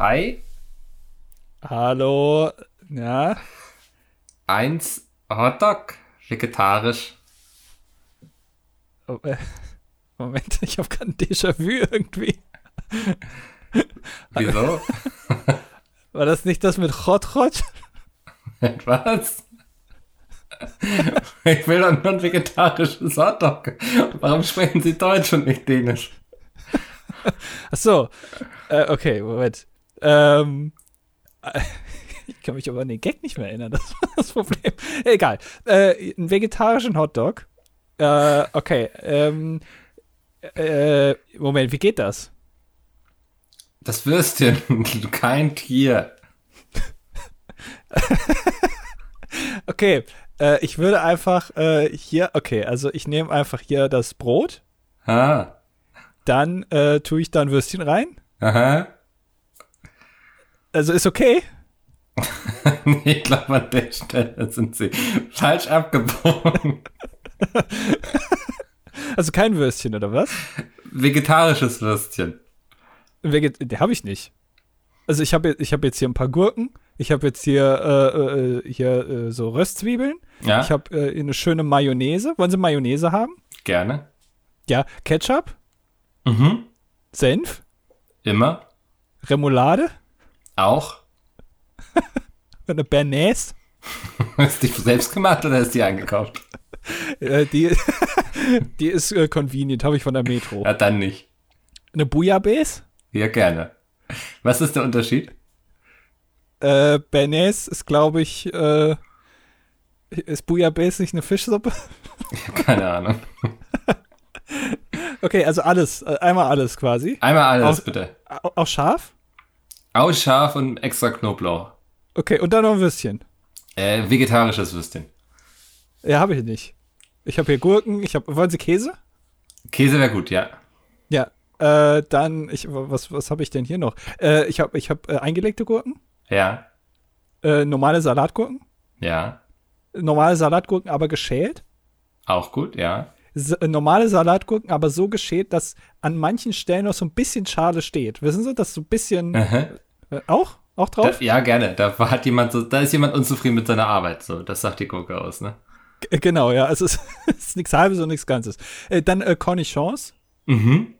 Hi. Hallo. Ja. Eins Hotdog. Vegetarisch. Oh, äh, Moment, ich habe gerade ein Déjà-vu irgendwie. Wieso? War das nicht das mit Hot Hot? Was? Ich will doch nur ein vegetarisches Hotdog. Warum sprechen Sie Deutsch und nicht Dänisch? Ach so. Äh, okay, Moment. Ähm, ich kann mich aber an den Gag nicht mehr erinnern. Das war das Problem. Egal. Äh, einen vegetarischen Hotdog. Äh, okay. Ähm, äh, Moment, wie geht das? Das Würstchen, kein Tier. okay, äh, ich würde einfach äh, hier, okay, also ich nehme einfach hier das Brot. Ah. Dann äh, tue ich da ein Würstchen rein. Aha. Also ist okay. ich glaube, an der Stelle sind sie falsch abgebogen. also kein Würstchen, oder was? Vegetarisches Würstchen. Veget habe ich nicht. Also ich habe ich hab jetzt hier ein paar Gurken. Ich habe jetzt hier, äh, äh, hier äh, so Röstzwiebeln. Ja. Ich habe äh, eine schöne Mayonnaise. Wollen Sie Mayonnaise haben? Gerne. Ja, Ketchup. Mhm. Senf. Immer. Remoulade. Auch. eine Bernays. ist die selbst gemacht oder ist die eingekauft? Äh, die, die ist äh, convenient, habe ich von der Metro. Ja, dann nicht. Eine Bouillabaisse? Ja, gerne. Was ist der Unterschied? Äh, Bernays ist, glaube ich, äh, ist Bouillabaisse nicht eine Fischsuppe? Keine Ahnung. okay, also alles, äh, einmal alles quasi. Einmal alles, auch, bitte. Auch scharf? Auch scharf und extra Knoblauch. Okay, und dann noch ein Würstchen. Äh, vegetarisches Würstchen. Ja, habe ich nicht. Ich habe hier Gurken, ich habe, wollen Sie Käse? Käse wäre gut, ja. Ja, äh, dann, ich, was, was habe ich denn hier noch? Äh, ich habe ich hab, äh, eingelegte Gurken. Ja. Äh, normale Salatgurken. Ja. Normale Salatgurken, aber geschält. Auch gut, ja. Äh, normale Salatgurken, aber so geschält, dass an manchen Stellen noch so ein bisschen Schale steht. Wissen Sie, das so ein bisschen. Äh, auch? Auch drauf? Da, ja, gerne. Da hat jemand so, da ist jemand unzufrieden mit seiner Arbeit. So, das sagt die Gurke aus, ne? G genau, ja. Also, es ist, ist nichts Halbes und nichts Ganzes. Äh, dann äh, Cornichons. Mhm.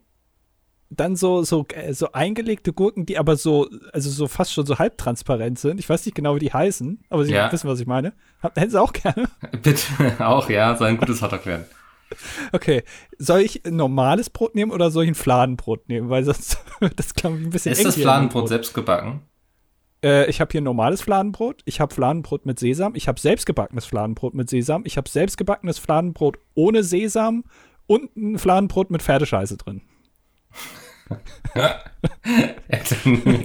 Dann so, so, äh, so eingelegte Gurken, die aber so, also so fast schon so halbtransparent sind. Ich weiß nicht genau, wie die heißen, aber Sie ja. wissen, was ich meine. Hätten Sie auch gerne? Bitte, auch, ja. Soll ein gutes Hotdog werden. Okay, soll ich ein normales Brot nehmen oder soll ich ein Fladenbrot nehmen? Weil sonst das glaube ich ein bisschen Ist das Fladenbrot selbst gebacken? Äh, ich habe hier normales Fladenbrot, ich habe Fladenbrot mit Sesam, ich habe selbstgebackenes Fladenbrot mit Sesam, ich habe selbstgebackenes Fladenbrot ohne Sesam und ein Fladenbrot mit Pferdescheiße drin.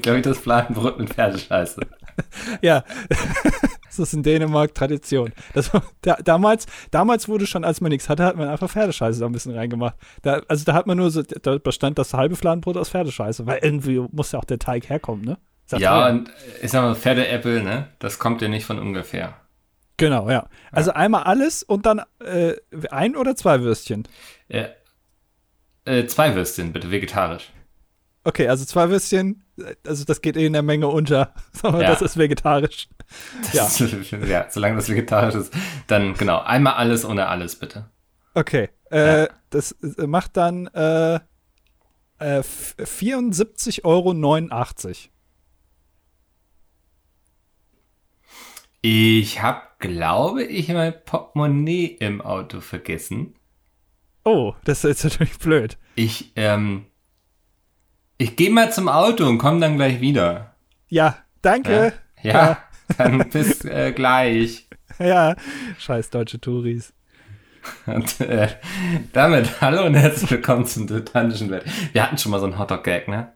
glaube ich das Fladenbrot mit Pferdescheiße. ja, das ist in Dänemark Tradition. Das, da, damals, damals wurde schon, als man nichts hatte, hat man einfach Pferdescheiße da ein bisschen reingemacht. Da, also da hat man nur so, da bestand das halbe Fladenbrot aus Pferdescheiße, weil irgendwie muss ja auch der Teig herkommen, ne? Sagt ja, und ich sag mal, Pferdeäppel, ne? Das kommt ja nicht von ungefähr. Genau, ja. Also ja. einmal alles und dann äh, ein oder zwei Würstchen? Ja. Äh, zwei Würstchen, bitte, vegetarisch. Okay, also zwei Würstchen, also das geht eh in der Menge unter. Aber ja. das ist vegetarisch. Das ja. Ist, ja, solange das vegetarisch ist, dann genau, einmal alles ohne alles, bitte. Okay, äh, ja. das macht dann äh, äh, 74,89 Euro. Ich habe, glaube ich, mein Portemonnaie im Auto vergessen. Oh, das ist natürlich blöd. Ich, ähm, ich gehe mal zum Auto und komme dann gleich wieder. Ja, danke. Ja, ja dann bis äh, gleich. Ja, scheiß deutsche Touris. Und äh, damit hallo und herzlich willkommen zum dilettantischen Welt. Wir hatten schon mal so einen Hotdog-Gag, ne?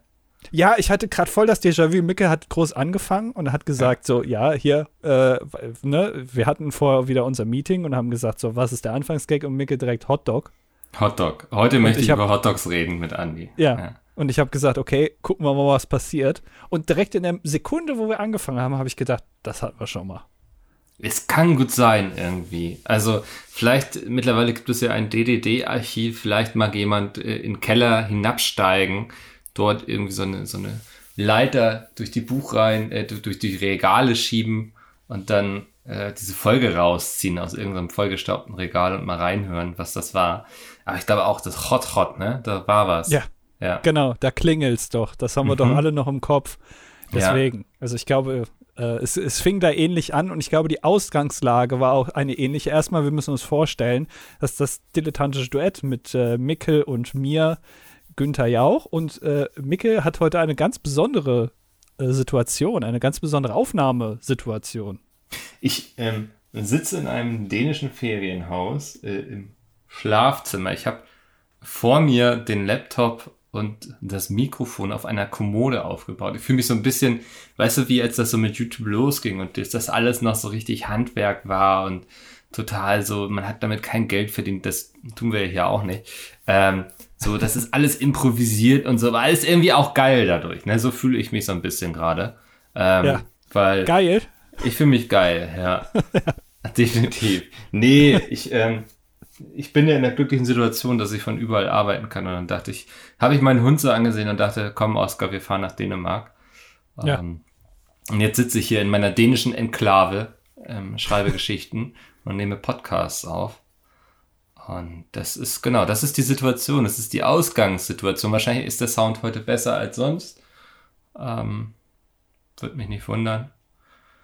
Ja, ich hatte gerade voll das Déjà-vu. Micke hat groß angefangen und hat gesagt, ja. so, ja, hier, äh, ne, wir hatten vorher wieder unser Meeting und haben gesagt, so, was ist der Anfangsgag? Und Micke direkt Hotdog. Hotdog. Heute und möchte ich, hab, über Hotdogs reden mit Andy. Ja. ja. Und ich habe gesagt, okay, gucken wir mal, was passiert. Und direkt in der Sekunde, wo wir angefangen haben, habe ich gedacht, das hatten wir schon mal. Es kann gut sein, irgendwie. Also, vielleicht, mittlerweile gibt es ja ein DDD-Archiv, vielleicht mag jemand äh, in den Keller hinabsteigen dort irgendwie so eine, so eine Leiter durch die Buchreihen, äh, durch die Regale schieben und dann äh, diese Folge rausziehen aus irgendeinem vollgestaubten Regal und mal reinhören, was das war. Aber ich glaube auch, das Hot Hot, ne? Da war was. Ja. Ja. Genau, da klingelt's doch. Das haben wir mhm. doch alle noch im Kopf. Deswegen. Ja. Also ich glaube, äh, es, es fing da ähnlich an und ich glaube, die Ausgangslage war auch eine ähnliche. Erstmal, wir müssen uns vorstellen, dass das dilettantische Duett mit äh, Mickel und mir, Günther Jauch, und äh, Mickel hat heute eine ganz besondere äh, Situation, eine ganz besondere Aufnahmesituation. Ich ähm, sitze in einem dänischen Ferienhaus äh, im Schlafzimmer. Ich habe vor mir den Laptop und das Mikrofon auf einer Kommode aufgebaut. Ich fühle mich so ein bisschen, weißt du, wie als das so mit YouTube losging und das alles noch so richtig Handwerk war und total so, man hat damit kein Geld verdient, das tun wir ja hier auch nicht. Ähm, so, das ist alles improvisiert und so, aber alles irgendwie auch geil dadurch. Ne? So fühle ich mich so ein bisschen gerade. Ähm, ja. Weil geil? Ich fühle mich geil, ja. Definitiv. Nee, ich, ähm, ich bin ja in der glücklichen Situation, dass ich von überall arbeiten kann. Und dann dachte ich, habe ich meinen Hund so angesehen und dachte, komm, Oskar, wir fahren nach Dänemark. Ja. Ähm, und jetzt sitze ich hier in meiner dänischen Enklave, ähm, schreibe Geschichten und nehme Podcasts auf. Und das ist, genau, das ist die Situation, das ist die Ausgangssituation. Wahrscheinlich ist der Sound heute besser als sonst. Ähm, Würde mich nicht wundern.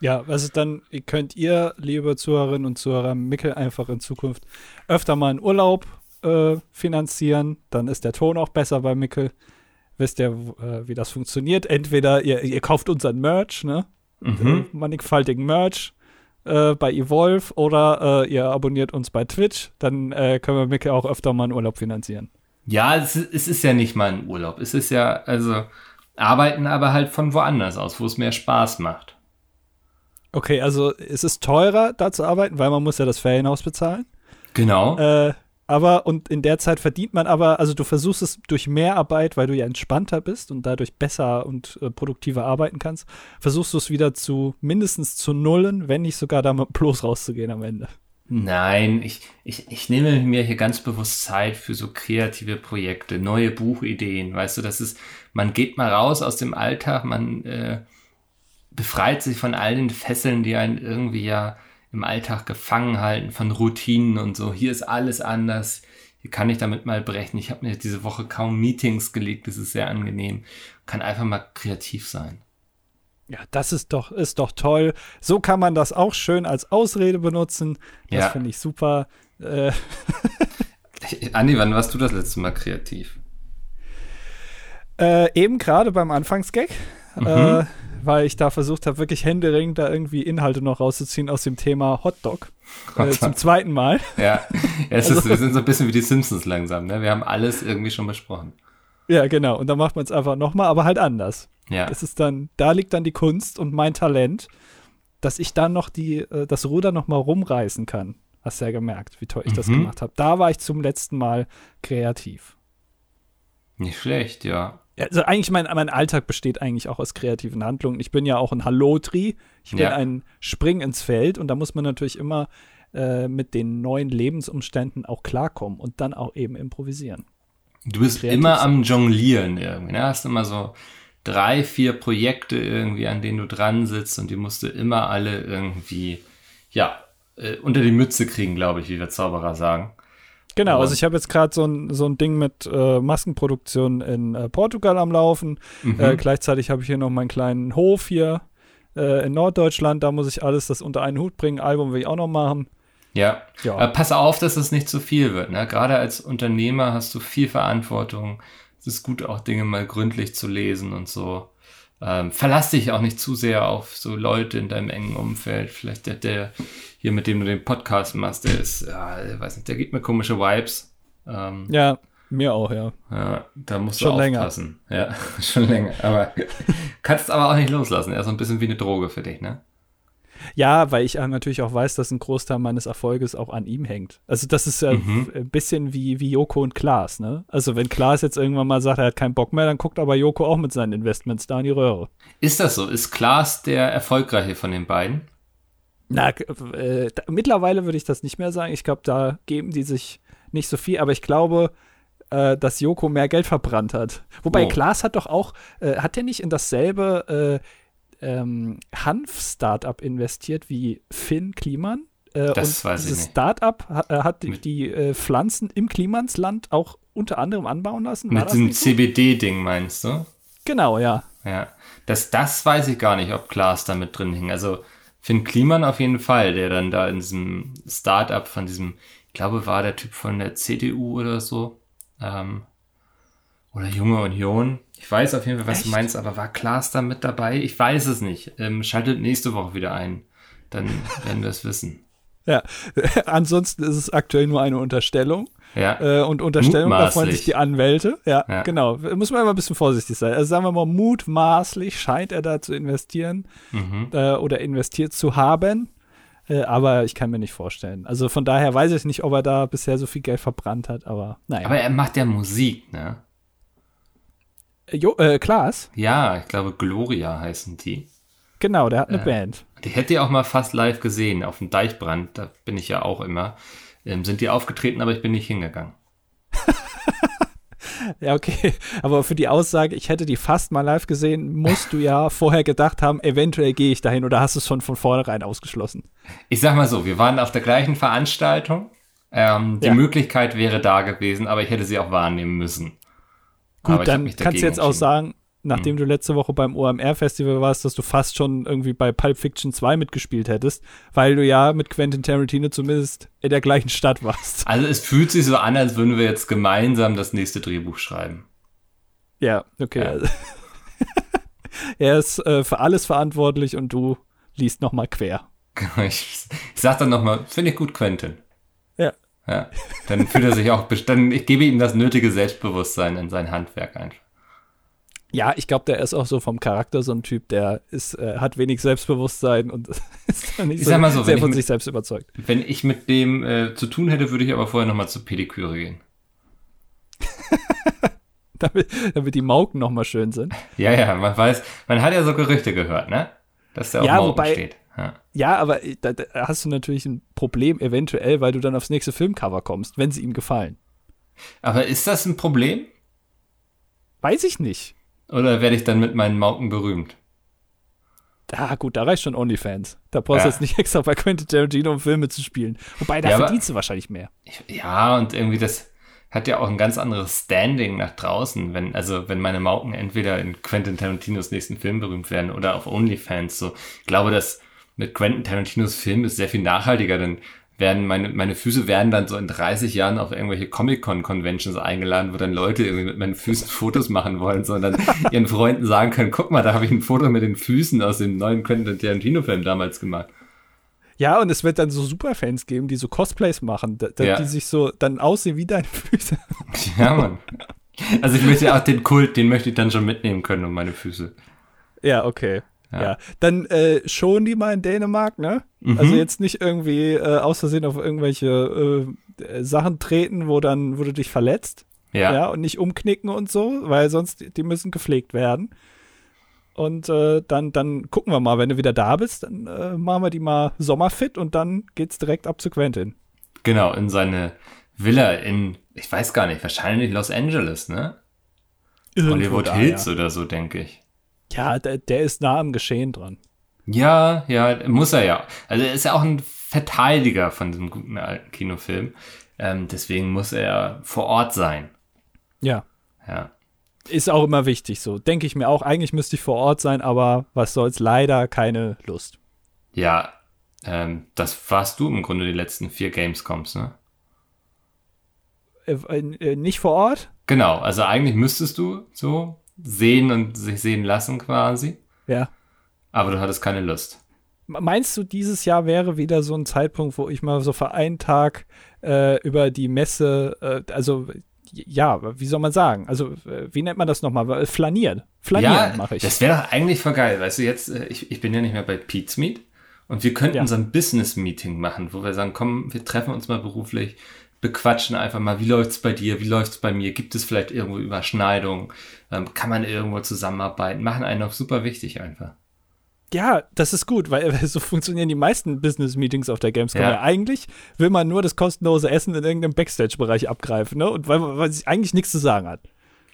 Ja, also dann könnt ihr, liebe Zuhörerinnen und Zuhörer, Mickel einfach in Zukunft öfter mal einen Urlaub äh, finanzieren. Dann ist der Ton auch besser bei Mickel. Wisst ihr, äh, wie das funktioniert? Entweder ihr, ihr kauft unseren Merch, ne? Mhm. Äh, mannigfaltigen Merch äh, bei Evolve oder äh, ihr abonniert uns bei Twitch. Dann äh, können wir Mickel auch öfter mal einen Urlaub finanzieren. Ja, es, es ist ja nicht mal ein Urlaub. Es ist ja, also arbeiten aber halt von woanders aus, wo es mehr Spaß macht. Okay, also es ist teurer, da zu arbeiten, weil man muss ja das Ferienhaus bezahlen. Genau. Äh, aber und in der Zeit verdient man aber, also du versuchst es durch mehr Arbeit, weil du ja entspannter bist und dadurch besser und äh, produktiver arbeiten kannst, versuchst du es wieder zu mindestens zu nullen, wenn nicht sogar damit bloß rauszugehen am Ende. Nein, ich, ich, ich nehme mir hier ganz bewusst Zeit für so kreative Projekte, neue Buchideen. Weißt du, das ist, man geht mal raus aus dem Alltag, man äh, befreit sich von all den Fesseln, die einen irgendwie ja im Alltag gefangen halten, von Routinen und so. Hier ist alles anders. Hier kann ich damit mal brechen. Ich habe mir diese Woche kaum Meetings gelegt. Das ist sehr angenehm. Kann einfach mal kreativ sein. Ja, das ist doch, ist doch toll. So kann man das auch schön als Ausrede benutzen. Das ja. finde ich super. Äh Andi, wann warst du das letzte Mal kreativ? Äh, eben gerade beim Anfangsgag. Mhm. Äh, weil ich da versucht habe, wirklich händeringend da irgendwie Inhalte noch rauszuziehen aus dem Thema Hotdog. Äh, zum zweiten Mal. Ja, es ist, also, wir sind so ein bisschen wie die Simpsons langsam. Ne? Wir haben alles irgendwie schon besprochen. Ja, genau. Und dann macht man es einfach nochmal, aber halt anders. Ja. Das ist dann, da liegt dann die Kunst und mein Talent, dass ich dann noch die, äh, das Ruder nochmal rumreißen kann. Hast du ja gemerkt, wie toll ich mhm. das gemacht habe. Da war ich zum letzten Mal kreativ. Nicht schlecht, ja also eigentlich mein, mein Alltag besteht eigentlich auch aus kreativen Handlungen. Ich bin ja auch ein Hallotri. Ich bin ja. ein Spring ins Feld und da muss man natürlich immer äh, mit den neuen Lebensumständen auch klarkommen und dann auch eben improvisieren. Du bist immer sein. am Jonglieren irgendwie. Ne? Hast immer so drei, vier Projekte irgendwie, an denen du dran sitzt und die musst du immer alle irgendwie, ja, äh, unter die Mütze kriegen, glaube ich, wie wir Zauberer sagen. Genau, also ich habe jetzt gerade so ein, so ein Ding mit äh, Maskenproduktion in äh, Portugal am Laufen. Mhm. Äh, gleichzeitig habe ich hier noch meinen kleinen Hof hier äh, in Norddeutschland. Da muss ich alles das unter einen Hut bringen. Album will ich auch noch machen. Ja, ja. Aber pass auf, dass es nicht zu viel wird. Ne? Gerade als Unternehmer hast du viel Verantwortung. Es ist gut, auch Dinge mal gründlich zu lesen und so. Ähm, verlass dich auch nicht zu sehr auf so Leute in deinem engen Umfeld. Vielleicht der, der hier, mit dem du den Podcast machst, der ist, ja, ich weiß nicht, der gibt mir komische Vibes. Ähm, ja, mir auch, ja. Ja, da musst schon du aufpassen. Länger. Ja, schon länger. Aber kannst aber auch nicht loslassen. Er ist so ein bisschen wie eine Droge für dich, ne? Ja, weil ich natürlich auch weiß, dass ein Großteil meines Erfolges auch an ihm hängt. Also das ist ja mhm. ein bisschen wie, wie Joko und Klaas, ne? Also wenn Klaas jetzt irgendwann mal sagt, er hat keinen Bock mehr, dann guckt aber Joko auch mit seinen Investments da in die Röhre. Ist das so? Ist Klaas der erfolgreiche von den beiden? Na, äh, da, mittlerweile würde ich das nicht mehr sagen. Ich glaube, da geben die sich nicht so viel, aber ich glaube, äh, äh, dass Joko mehr Geld verbrannt hat. Wobei Oh. Klaas hat doch auch, äh, hat der nicht in dasselbe äh, ähm, Hanf-Startup investiert wie Finn Kliman? Äh, Das und weiß ich dieses nicht. Startup ha, äh, hat die, die äh, Pflanzen im Klimansland auch unter anderem anbauen lassen. War Mit diesem so? CBD-Ding meinst du? Genau, ja. Ja. Das, das weiß ich gar nicht, ob Klaas da mit drin hing. Also Finn Kliman auf jeden Fall, der dann da in diesem Start-up von diesem, ich glaube, war der Typ von der CDU oder so. Ähm, oder Junge Union. Ich weiß auf jeden Fall, was Echt? du meinst, aber war Klaas da mit dabei? Ich weiß es nicht. Ähm, schaltet nächste Woche wieder ein. Dann werden wir es wissen. Ja, ansonsten ist es aktuell nur eine Unterstellung. Ja. Äh, und Unterstellung, da freuen sich die Anwälte. Ja, Ja. genau. Muss man immer ein bisschen vorsichtig sein. Also sagen wir mal, mutmaßlich scheint er da zu investieren Mhm. äh, oder investiert zu haben. Äh, aber ich kann mir nicht vorstellen. Also von daher weiß ich nicht, ob er da bisher so viel Geld verbrannt hat, aber naja. Aber er macht ja Musik, ne? Äh, jo, äh, Klaas, Ja, ich glaube, Gloria heißen die. genau, der hat eine Ja. Band. Die hätte ich auch mal fast live gesehen, auf dem Deichbrand, da bin ich ja auch immer. Ähm, sind die aufgetreten, aber ich bin nicht hingegangen. Ja, okay. Aber für die Aussage, ich hätte die fast mal live gesehen, musst du ja vorher gedacht haben, eventuell gehe ich dahin oder hast du es schon von vornherein ausgeschlossen? Ich sag mal so, wir waren auf der gleichen Veranstaltung. Ähm, die Ja. Möglichkeit wäre da gewesen, aber ich hätte sie auch wahrnehmen müssen. Gut, dann kannst du jetzt auch sagen, nachdem du letzte Woche beim OMR-Festival warst, dass du fast schon irgendwie bei Pulp Fiction 2 mitgespielt hättest, weil du ja mit Quentin Tarantino zumindest in der gleichen Stadt warst. Also es fühlt sich so an, als würden wir jetzt gemeinsam das nächste Drehbuch schreiben. Ja, okay. Ja. er ist äh, für alles verantwortlich und du liest noch mal quer. Ich, ich sag dann nochmal, finde ich gut, Quentin. Ja. Dann fühlt er sich auch, best- dann ich gebe ihm das nötige Selbstbewusstsein in sein Handwerk einfach. Ja, ich glaube, der ist auch so vom Charakter so ein Typ, der ist, äh, hat wenig Selbstbewusstsein und ist dann nicht Ich sag mal so, sehr von mit- sich selbst überzeugt. Wenn ich mit dem äh, zu tun hätte, würde ich aber vorher nochmal zur Pediküre gehen. Damit, damit die Mauken noch mal schön sind. Ja, ja, man weiß, man hat ja so Gerüchte gehört, ne? Dass der auf Ja, Morgen wobei- steht. Ja. Ja, aber äh, da, da hast du natürlich ein Problem eventuell, weil du dann aufs nächste Filmcover kommst, wenn sie ihm gefallen. Aber ist das ein Problem? Weiß ich nicht. Oder werde ich dann mit meinen Mauken berühmt? Ah, gut, da reicht schon OnlyFans. Da brauchst du Ja. jetzt nicht extra bei Quentin Tarantino um Filme zu spielen. Wobei, da Ja, verdienst du wahrscheinlich mehr. Ja, und irgendwie das hat ja auch ein ganz anderes Standing nach draußen, wenn, also wenn meine Mauken entweder in Quentin Tarantinos nächsten Film berühmt werden oder auf OnlyFans. So, ich glaube, dass mit Quentin Tarantinos Film ist sehr viel nachhaltiger, denn werden meine, meine Füße werden dann so in 30 Jahren auf irgendwelche Comic-Con-Conventions eingeladen, wo dann Leute irgendwie mit meinen Füßen Fotos machen wollen, sondern ihren Freunden sagen können, guck mal, da habe ich ein Foto mit den Füßen aus dem neuen Quentin Tarantino-Film damals gemacht. Ja, und es wird dann so Superfans geben, die so Cosplays machen, da, da, Ja. die sich so dann aussehen wie deine Füße. Ja, Mann. Also ich möchte auch den Kult, den möchte ich dann schon mitnehmen können um meine Füße. Ja, okay. Ja. Ja. Dann äh, schon die mal in Dänemark, ne? Mhm. Also jetzt nicht irgendwie äh, aus Versehen auf irgendwelche äh, Sachen treten, wo dann, wo du dich verletzt. Ja. Ja. und nicht umknicken und so, weil sonst die müssen gepflegt werden. Und äh, dann, dann gucken wir mal, wenn du wieder da bist, dann äh, machen wir die mal sommerfit und dann geht's direkt ab zu Quentin. Genau, in seine Villa in, ich weiß gar nicht, wahrscheinlich Los Angeles, ne? Hollywood da, Hills Ja, oder so, denke ich. Ja der, der ist nah am Geschehen dran. Ja, ja, muss er ja. Also er ist ja auch ein Verteidiger von diesem guten alten Kinofilm. Ähm, deswegen muss er vor Ort sein. Ja. Ja. Ist auch immer wichtig so. Denke ich mir auch, eigentlich müsste ich vor Ort sein, aber was soll's, leider keine Lust. Ja, ähm, das warst du im Grunde die letzten vier Gamescoms, ne? Äh, äh, nicht vor Ort? Genau, also eigentlich müsstest du so sehen und sich sehen lassen quasi, Ja. aber du hattest keine Lust. Meinst du, dieses Jahr wäre wieder so ein Zeitpunkt, wo ich mal so für einen Tag äh, über die Messe, äh, also ja, wie soll man sagen? Also, äh, wie nennt man das nochmal? Flanieren. Flanieren mache ich. Das wäre doch eigentlich voll geil. Weißt du, jetzt, äh, ich, ich bin ja nicht mehr bei Pete's Meet und wir könnten Ja. so ein Business-Meeting machen, wo wir sagen, komm, wir treffen uns mal beruflich, bequatschen einfach mal, wie läuft's bei dir, wie läuft's bei mir, gibt es vielleicht irgendwo Überschneidungen, ähm, kann man irgendwo zusammenarbeiten, machen einen auch super wichtig einfach. Ja, das ist gut, weil so funktionieren die meisten Business-Meetings auf der Gamescom. Ja. Eigentlich will man nur das kostenlose Essen in irgendeinem Backstage-Bereich abgreifen, ne? Und weil man weil sich eigentlich nichts zu sagen hat.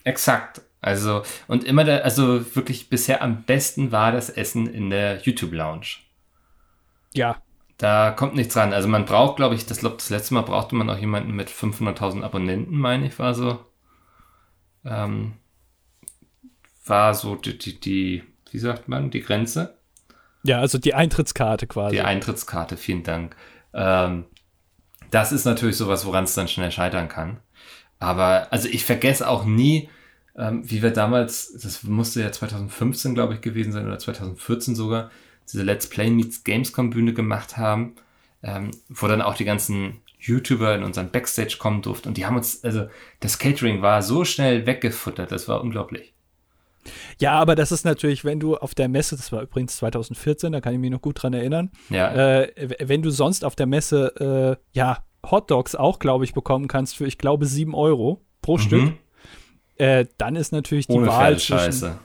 Exakt. Also, und immer der, also wirklich bisher am besten war das Essen in der YouTube-Lounge. Ja, Da kommt nichts ran. Also man braucht, glaube ich, das, glaub, das letzte Mal brauchte man auch jemanden mit 500.000 Abonnenten, meine ich, war so. Ähm, war so die, die, die, wie sagt man, die Grenze. ja, also die Eintrittskarte quasi. Die Eintrittskarte, vielen Dank. Ähm, das ist natürlich sowas, woran es dann schnell scheitern kann. Aber, also ich vergesse auch nie, ähm, wie wir damals, das musste ja 2015, glaube ich, gewesen sein, oder 2014 sogar, diese Let's Play Meets Gamescom Bühne gemacht haben, ähm, wo dann auch die ganzen YouTuber in unseren Backstage kommen durften. Und die haben uns, also das Catering war so schnell weggefuttert, das war unglaublich. Ja, aber das ist natürlich, wenn du auf der Messe, das war übrigens 2014, da kann ich mich noch gut dran erinnern, Ja, äh, wenn du sonst auf der Messe, äh, ja, Hotdogs auch, glaube ich, bekommen kannst für, ich glaube, 7 Euro pro Stück, äh, dann ist natürlich die ohne Wahl zwischen, Pferdescheiße.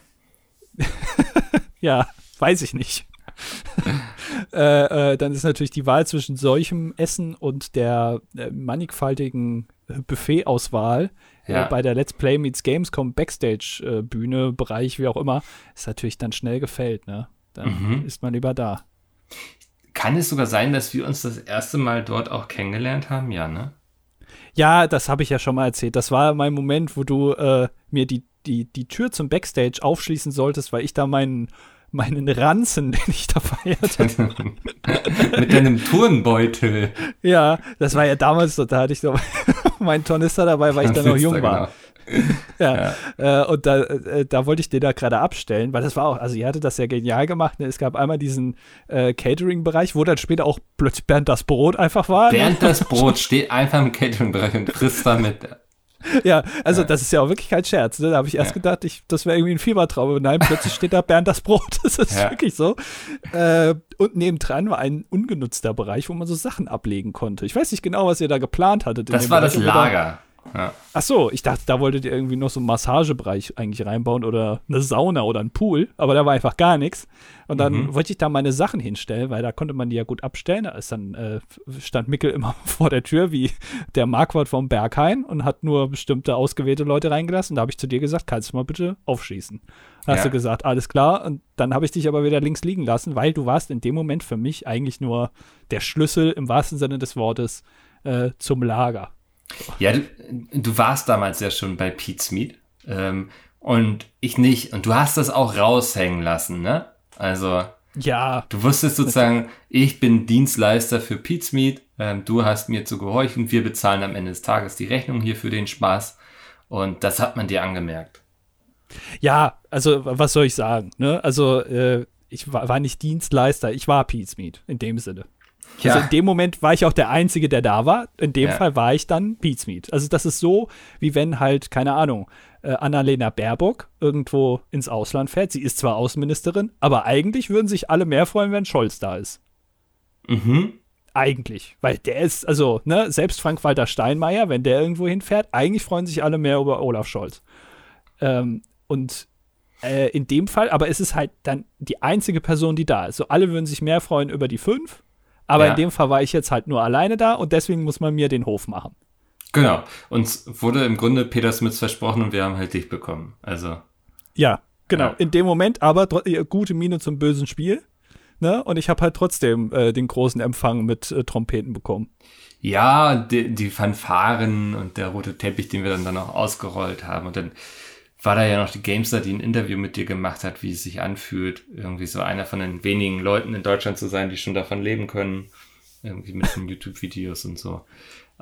ja, weiß ich nicht. äh, äh, dann ist natürlich die Wahl zwischen solchem Essen und der äh, mannigfaltigen äh, Buffet-Auswahl Ja. äh, bei der Let's Play Meets Gamescom Backstage-Bühne, Bereich, wie auch immer, ist natürlich dann schnell gefällt, ne? Dann Mhm. ist man lieber da. Kann es sogar sein, dass wir uns das erste Mal dort auch kennengelernt haben? Ja, ne? Ja, das habe ich ja schon mal erzählt. Das war mein Moment, wo du äh, mir die, die, die Tür zum Backstage aufschließen solltest, weil ich da meinen, meinen Ranzen, den ich da feierte. Mit deinem Turnbeutel. ja, das war ja damals so, da hatte ich so meinen Tornister dabei, weil ich da noch jung da, war. Ja. Äh, und da, äh, da wollte ich den da gerade abstellen, weil das war auch, also ihr hattet das ja genial gemacht. Ne? Es gab einmal diesen äh, Catering-Bereich, wo dann später auch plötzlich Bernd das Brot einfach war. ne? Während das Brot steht einfach im Catering-Bereich und frisst damit. Ja, also Ja. das ist ja auch wirklich kein Scherz. Ne? Da habe ich erst Ja. gedacht, ich, das wäre irgendwie ein Fiebertraum. Aber nein, plötzlich steht da Bernd das Brot. Das ist Ja. wirklich so. Äh, und nebendran war ein ungenutzter Bereich, wo man so Sachen ablegen konnte. Ich weiß nicht genau, was ihr da geplant hattet. Das war Bereich, das Lager. Ja. Ach so, ich dachte, da wolltet ihr irgendwie noch so einen Massagebereich eigentlich reinbauen oder eine Sauna oder einen Pool, aber da war einfach gar nichts. Und dann Mhm. wollte ich da meine Sachen hinstellen, weil da konnte man die ja gut abstellen. Da ist dann äh, stand Mickel immer vor der Tür wie der Marquardt vom Berghain und hat nur bestimmte ausgewählte Leute reingelassen. Da habe ich zu dir gesagt, kannst du mal bitte aufschießen. Da hast Ja. du gesagt, alles klar. Und dann habe ich dich aber wieder links liegen lassen, weil du warst in dem Moment für mich eigentlich nur der Schlüssel im wahrsten Sinne des Wortes äh, zum Lager. Ja, du, du warst damals ja schon bei Pete's Meat ähm, und ich nicht. Und du hast das auch raushängen lassen, ne? Also Ja, du wusstest sozusagen, ich bin Dienstleister für Pete's Meat, ähm, du hast mir zu gehorchen, wir bezahlen am Ende des Tages die Rechnung hier für den Spaß. Und das hat man dir angemerkt. Ja, also was soll ich sagen? Ne? Also äh, ich war, war nicht Dienstleister, ich war Pete's Meat in dem Sinne. Also in dem Moment war ich auch der Einzige, der da war. In dem Ja. Fall war ich dann Pete's Meat. Also das ist so, wie wenn halt, keine Ahnung, äh, Annalena Baerbock irgendwo ins Ausland fährt. Sie ist zwar Außenministerin, aber eigentlich würden sich alle mehr freuen, wenn Scholz da ist. Mhm. Eigentlich. Weil der ist, also, ne, selbst Frank-Walter Steinmeier, wenn der irgendwo hinfährt, eigentlich freuen sich alle mehr über Olaf Scholz. Ähm, und äh, in dem Fall, aber es ist halt dann die einzige Person, die da ist. So, alle würden sich mehr freuen über die fünf, aber Ja. in dem Fall war ich jetzt halt nur alleine da und deswegen muss man mir den Hof machen. Genau. Uns wurde im Grunde Peter Smith versprochen und wir haben halt dich bekommen. Also, Ja, genau. Ja. In dem Moment aber äh, gute Miene zum bösen Spiel. Ne? Und ich habe halt trotzdem äh, den großen Empfang mit äh, Trompeten bekommen. ja, die, die Fanfaren und der rote Teppich, den wir dann, dann auch ausgerollt haben. Und dann war da ja noch die Gamester, die ein Interview mit dir gemacht hat, wie es sich anfühlt, irgendwie so einer von den wenigen Leuten in Deutschland zu sein, die schon davon leben können. Irgendwie mit den YouTube-Videos und so.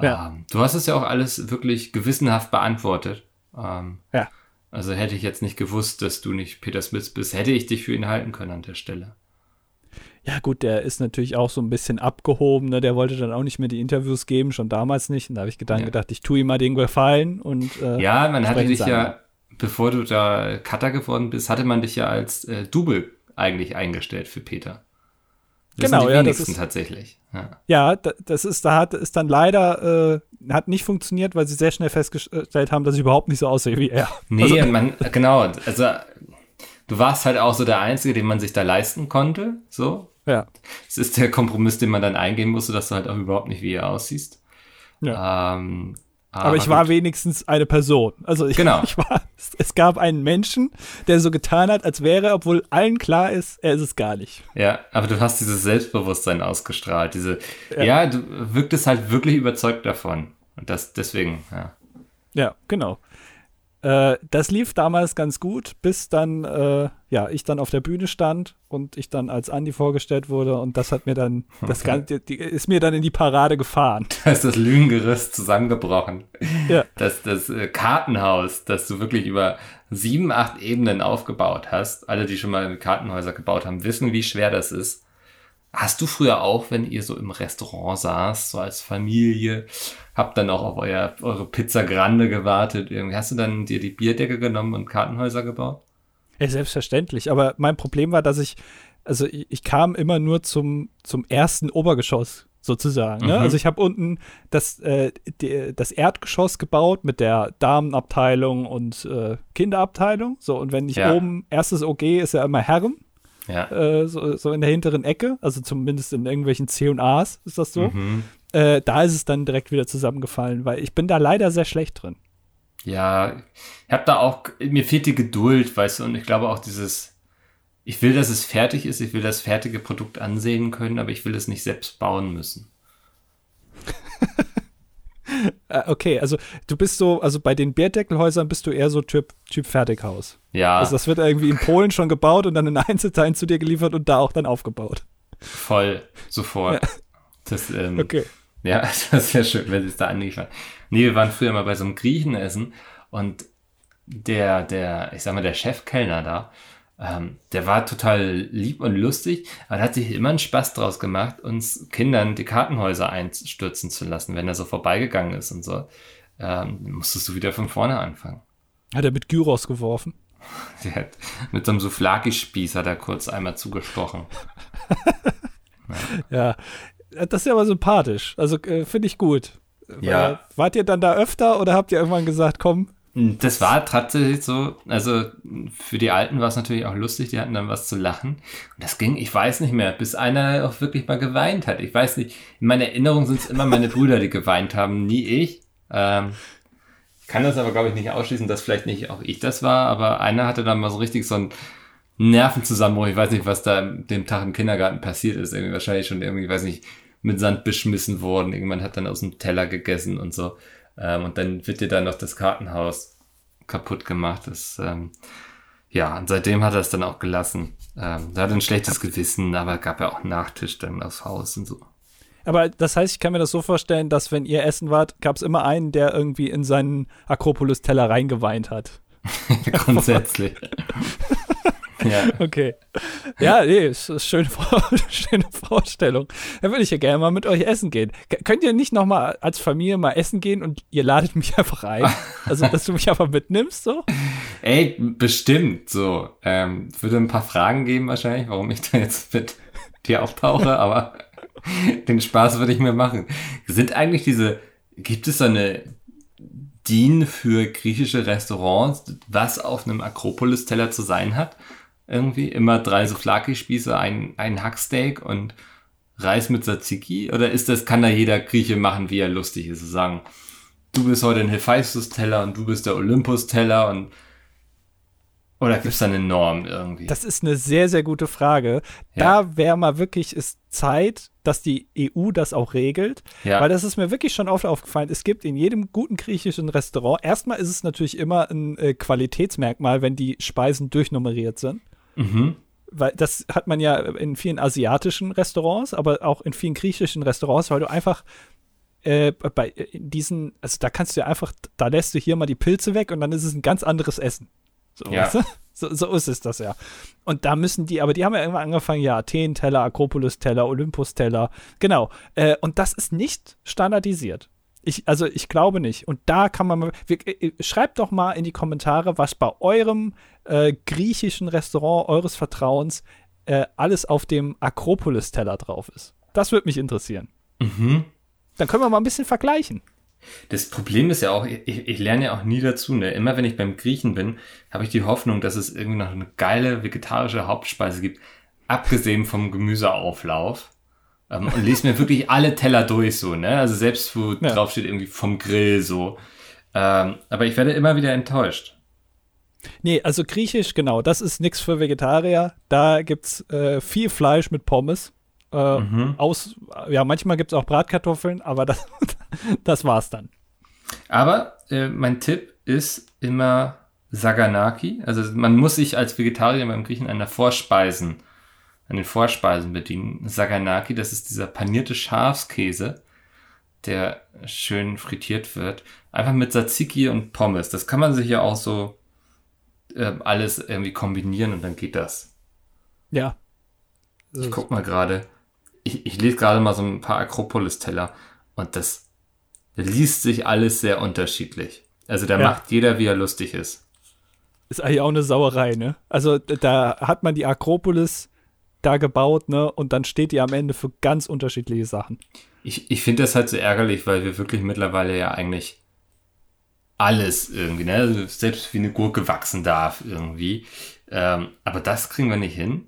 Ja. Ähm, du hast es ja auch alles wirklich gewissenhaft beantwortet. Ähm, Ja. Also hätte ich jetzt nicht gewusst, dass du nicht Peter Smith bist, hätte ich dich für ihn halten können an der Stelle. Ja, gut, der ist natürlich auch so ein bisschen abgehoben, ne? Der wollte dann auch nicht mehr die Interviews geben, schon damals nicht. Und da habe ich gedacht, Ja. gedacht, ich tue ihm mal den Gefallen und äh, Ja, man hatte dich Sie ja, an. Bevor du da Cutter geworden bist, hatte man dich ja als äh, Double eigentlich eingestellt für Peter. Das Genau, sind die ja, das ist- tatsächlich. Ja. ja, da- das ist, da hat ist dann leider äh, hat nicht funktioniert, weil sie sehr schnell festgestellt haben, dass ich überhaupt nicht so aussehe wie er. Nee, Also- man, genau, also du warst halt auch so der Einzige, den man sich da leisten konnte. So. Ja. Es ist der Kompromiss, den man dann eingehen musste, dass du halt auch überhaupt nicht wie ihr aussiehst. Ja. Ähm, Aber, ich war wenigstens eine Person. Also ich, Genau. ich war, es, es gab einen Menschen, der so getan hat, als wäre, obwohl allen klar ist, er ist es gar nicht. Ja, aber du hast dieses Selbstbewusstsein ausgestrahlt. Diese, Ja. ja, du wirktest halt wirklich überzeugt davon. Und das deswegen, ja. Ja, genau. Äh, das lief damals ganz gut, bis dann, äh, ja, ich dann auf der Bühne stand und ich dann als Andi vorgestellt wurde und das hat mir dann, das Okay. Ganze, die, ist mir dann in die Parade gefahren. Da ist das Lügengerüst zusammengebrochen. Ja. Das, das äh, Kartenhaus, das du wirklich über sieben, acht Ebenen aufgebaut hast. Alle, die schon mal Kartenhäuser gebaut haben, wissen, wie schwer das ist. Hast du früher auch, wenn ihr so im Restaurant saßt, so als Familie, habt dann auch auf euer, eure Pizza Grande gewartet? Irgendwie hast du dann dir die Bierdecke genommen und Kartenhäuser gebaut? Ja, selbstverständlich. Aber mein Problem war, dass ich, also ich, ich kam immer nur zum, zum ersten Obergeschoss sozusagen. Ne? Mhm. Also ich habe unten das, äh, die, das Erdgeschoss gebaut mit der Damenabteilung und äh, Kinderabteilung. So, und wenn ich Ja. oben, erstes OG ist ja immer Herren, Ja. äh, so, so in der hinteren Ecke, also zumindest in irgendwelchen C und A's ist das so. Mhm. Äh, da ist es dann direkt wieder zusammengefallen, weil ich bin da leider sehr schlecht drin. Ja, ich habe da auch, mir fehlt die Geduld, weißt du, und ich glaube auch dieses, ich will, dass es fertig ist, ich will das fertige Produkt ansehen können, aber ich will es nicht selbst bauen müssen. Äh, okay, also du bist so, also bei den Bierdeckelhäusern bist du eher so Typ, typ Fertighaus. Ja, Also das wird irgendwie in Polen schon gebaut und dann in Einzelteilen zu dir geliefert und da auch dann aufgebaut. voll, sofort. Das, ähm, Okay. Ja, das wäre schön, wenn es da anliefern. Nee, wir waren früher mal bei so einem Griechen essen und der, der, ich sag mal, der Chefkellner da, ähm, der war total lieb und lustig, aber hat sich immer einen Spaß draus gemacht, uns Kindern die Kartenhäuser einstürzen zu lassen, wenn er so vorbeigegangen ist und so. Ähm, musstest du wieder von vorne anfangen. Hat er mit Gyros geworfen? Mit so einem Souflaki-Spieß hat er kurz einmal zugestochen. Ja. Das ist ja aber sympathisch. Also äh, finde ich gut. Ja. Weil, Wart ihr dann da öfter oder habt ihr irgendwann gesagt, komm, Das war tatsächlich so, also für die Alten war es natürlich auch lustig, die hatten dann was zu lachen. Und das ging, ich weiß nicht mehr, bis einer auch wirklich mal geweint hat. Ich weiß nicht, in meiner Erinnerung sind es immer meine Brüder, die geweint haben, nie ich. Ähm, kann das aber, glaube ich, nicht ausschließen, dass vielleicht nicht auch ich das war, aber einer hatte dann mal so richtig so einen Nervenzusammenbruch. Ich weiß nicht, was da dem Tag im Kindergarten passiert ist. Irgendwie wahrscheinlich schon irgendwie, weiß nicht, mit Sand beschmissen worden. Irgendwann hat dann aus dem Teller gegessen und so. Ähm, und dann wird dir dann noch das Kartenhaus kaputt gemacht. Das, ähm, ja, und seitdem hat er es dann auch gelassen. Ähm, er hat ein schlechtes Gewissen, aber gab ja auch einen Nachtisch dann aufs Haus und so. Aber das heißt, ich kann mir das so vorstellen, dass wenn ihr essen wart, gab es immer einen, der irgendwie in seinen Akropolis-Teller reingeweint hat. Grundsätzlich. ja. Okay. Ja, nee, ist, ist schöne, schöne Vorstellung. Dann würde ich ja gerne mal mit euch essen gehen. K könnt ihr nicht noch mal als Familie mal essen gehen und ihr ladet mich einfach ein? Also, dass du mich einfach mitnimmst, so? Ey, bestimmt so. Ähm, würde ein paar Fragen geben wahrscheinlich, warum ich da jetzt mit dir auftauche, aber den Spaß würde ich mir machen. Sind eigentlich diese, gibt es so eine DIN für griechische Restaurants, was auf einem Akropolis-Teller zu sein hat? Irgendwie immer drei Souflaki-Spieße, ein, ein Hacksteak und Reis mit Tzatziki? Oder ist das, kann da jeder Grieche machen, wie er lustig ist? So sagen, du bist heute ein Hephaistos-Teller und du bist der Olympus-Teller und oder gibt es da eine Norm irgendwie? Das ist eine sehr, sehr gute Frage. Ja. Da wäre mal wirklich ist Zeit, dass die EU das auch regelt. ja. Weil das ist mir wirklich schon oft aufgefallen. Es gibt in jedem guten griechischen Restaurant, erstmal ist es natürlich immer ein äh, Qualitätsmerkmal, wenn die Speisen durchnummeriert sind. Mhm. Weil das hat man ja in vielen asiatischen Restaurants, aber auch in vielen griechischen Restaurants, weil du einfach äh, bei in diesen, also da kannst du ja einfach, da lässt du hier mal die Pilze weg und dann ist es ein ganz anderes Essen. So, Ja. weißt du? so, so ist es das ja. Und da müssen die, aber die haben ja irgendwann angefangen, ja, Athen-Teller, Akropolis-Teller, Olympus-Teller, genau. Äh, und das ist nicht standardisiert. Ich, also ich glaube nicht. Und da kann man mal, wir, äh, schreibt doch mal in die Kommentare, was bei eurem äh, griechischen Restaurant eures Vertrauens äh, alles auf dem Akropolis-Teller drauf ist. Das würde mich interessieren. Mhm. Dann können wir mal ein bisschen vergleichen. Das Problem ist ja auch, ich, ich lerne ja auch nie dazu. Ne? Immer wenn ich beim Griechen bin, habe ich die Hoffnung, dass es irgendwie noch eine geile vegetarische Hauptspeise gibt, abgesehen vom Gemüseauflauf. Ähm, und lese mir wirklich alle Teller durch, so, ne? Also selbst wo ja. drauf steht irgendwie vom Grill so. Ähm, aber ich werde immer wieder enttäuscht. Nee, also griechisch, genau, das ist nichts für Vegetarier. Da gibt's äh, viel Fleisch mit Pommes. Äh, mhm. aus, ja, manchmal gibt es auch Bratkartoffeln, aber das, das war's dann. Aber äh, mein Tipp ist immer Saganaki. Also man muss sich als Vegetarier beim Griechen der Vorspeisen, an den Vorspeisen bedienen. Saganaki, das ist dieser panierte Schafskäse, der schön frittiert wird. Einfach mit Tzatziki und Pommes. Das kann man sich ja auch so äh, alles irgendwie kombinieren und dann geht das. Ja. Ich guck mal gerade ich, ich lese gerade mal so ein paar Akropolis-Teller und das liest sich alles sehr unterschiedlich. Also da ja. macht jeder, wie er lustig ist. Ist eigentlich auch eine Sauerei, ne? Also da hat man die Akropolis da gebaut, ne? Und dann steht die am Ende für ganz unterschiedliche Sachen. Ich, ich finde das halt so ärgerlich, weil wir wirklich mittlerweile ja eigentlich alles irgendwie, ne? Also selbst wie eine Gurke wachsen darf irgendwie. Ähm, aber das kriegen wir nicht hin.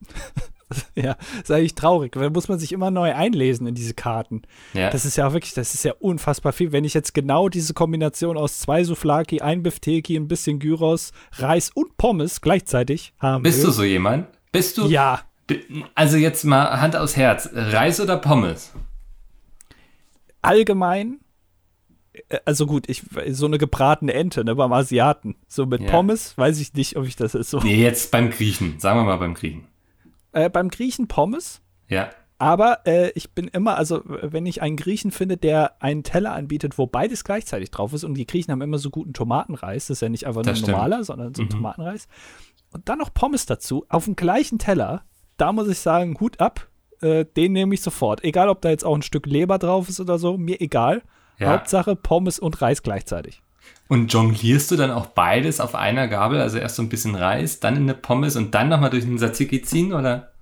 ja, ist eigentlich traurig, weil da muss man sich immer neu einlesen in diese Karten. Ja. Das ist ja wirklich, das ist ja unfassbar viel. Wenn ich jetzt genau diese Kombination aus zwei Souflaki, ein Bifteki, ein bisschen Gyros, Reis und Pommes gleichzeitig haben Bist will. du so jemand? Bist du? Ja. Also jetzt mal Hand aufs Herz. Reis oder Pommes? Allgemein äh, also gut, ich so eine gebratene Ente, ne, beim Asiaten. So mit ja. Pommes, weiß ich nicht, ob ich das ist so. Nee, jetzt beim Griechen. Sagen wir mal beim Griechen äh, beim Griechen Pommes. Ja. Aber äh, ich bin immer, also wenn ich einen Griechen finde, der einen Teller anbietet, wo beides gleichzeitig drauf ist, und die Griechen haben immer so guten Tomatenreis, das ist ja nicht einfach nur normaler, sondern so ein mhm. Tomatenreis. Und dann noch Pommes dazu, auf dem gleichen Teller, da muss ich sagen, Hut ab, äh, den nehme ich sofort. Egal, ob da jetzt auch ein Stück Leber drauf ist oder so, mir egal. Ja. Hauptsache Pommes und Reis gleichzeitig. Und jonglierst du dann auch beides auf einer Gabel? Also erst so ein bisschen Reis, dann in eine Pommes und dann nochmal durch den Tzatziki ziehen, oder?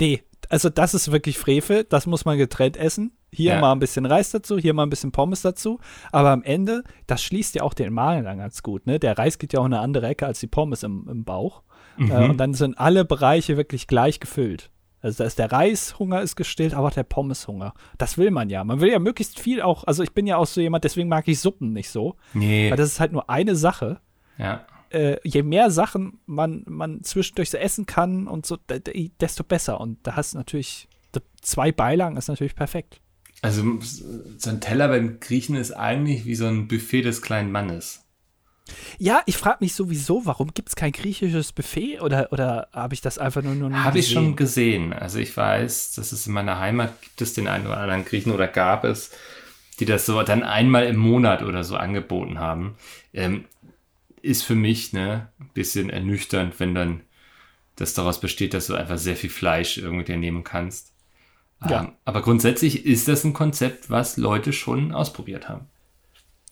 Nee, also das ist wirklich Frevel. Das muss man getrennt essen. Hier ja. mal ein bisschen Reis dazu, hier mal ein bisschen Pommes dazu. Aber am Ende, das schließt ja auch den Magen dann ganz gut. Ne? Der Reis geht ja auch in eine andere Ecke als die Pommes im, im Bauch. Mhm. Äh, und dann sind alle Bereiche wirklich gleich gefüllt. Also da ist der Reishunger ist gestillt, aber auch der Pommeshunger. Das will man ja. Man will ja möglichst viel auch, also ich bin ja auch so jemand, deswegen mag ich Suppen nicht so. Nee. Weil das ist halt nur eine Sache. Ja. Äh, je mehr Sachen man, man zwischendurch so essen kann und so, desto besser. Und da hast du natürlich, zwei Beilagen ist natürlich perfekt. Also so ein Teller beim Griechen ist eigentlich wie so ein Buffet des kleinen Mannes. Ja, ich frage mich sowieso, warum gibt es kein griechisches Buffet oder, oder habe ich das einfach nur, nur Habe ich schon gesehen. Also ich weiß, dass es in meiner Heimat gibt es den einen oder anderen Griechen oder gab es, die das so dann einmal im Monat oder so angeboten haben. Ähm, ist für mich ne, ein bisschen ernüchternd, wenn dann das daraus besteht, dass du einfach sehr viel Fleisch irgendwie nehmen kannst. Ja. Ähm, aber grundsätzlich ist das ein Konzept, was Leute schon ausprobiert haben.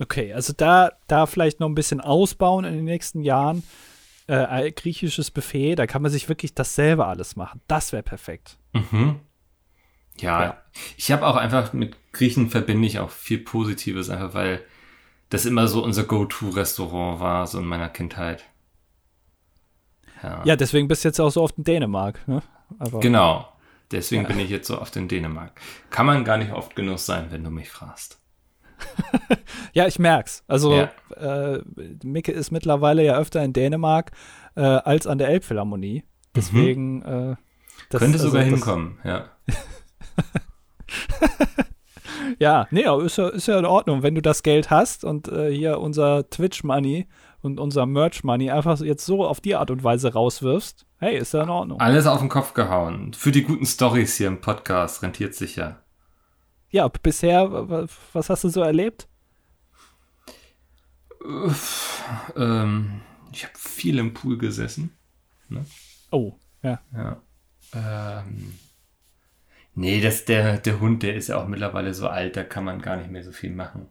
Okay, also da, da vielleicht noch ein bisschen ausbauen in den nächsten Jahren. Äh, griechisches Buffet, da kann man sich wirklich dasselbe alles machen. Das wäre perfekt. Mhm. Ja, ja, ich habe auch einfach mit Griechen verbinde ich auch viel Positives, einfach weil das immer so unser Go-To-Restaurant war, so in meiner Kindheit. Ja. ja, deswegen bist du jetzt auch so oft in Dänemark. Ne? Genau, deswegen ja. bin ich jetzt so oft in Dänemark. Kann man gar nicht oft genug sein, wenn du mich fragst. ja, ich merk's. Also ja. äh, Micke ist mittlerweile ja öfter in Dänemark äh, als an der Elbphilharmonie. Deswegen mhm. äh, das, könnte sogar also, hinkommen, ja. ja, nee, ist ja, ist ja in Ordnung, wenn du das Geld hast und äh, hier unser Twitch-Money und unser Merch-Money einfach jetzt so auf die Art und Weise rauswirfst. Hey, ist ja in Ordnung. Alles auf den Kopf gehauen. Für die guten Stories hier im Podcast rentiert sich ja ja, bisher, was hast du so erlebt? Ähm, ich habe viel im Pool gesessen. Ne? Oh, ja. Ja. Ähm, nee, das, der, der Hund, der ist ja auch mittlerweile so alt, da kann man gar nicht mehr so viel machen.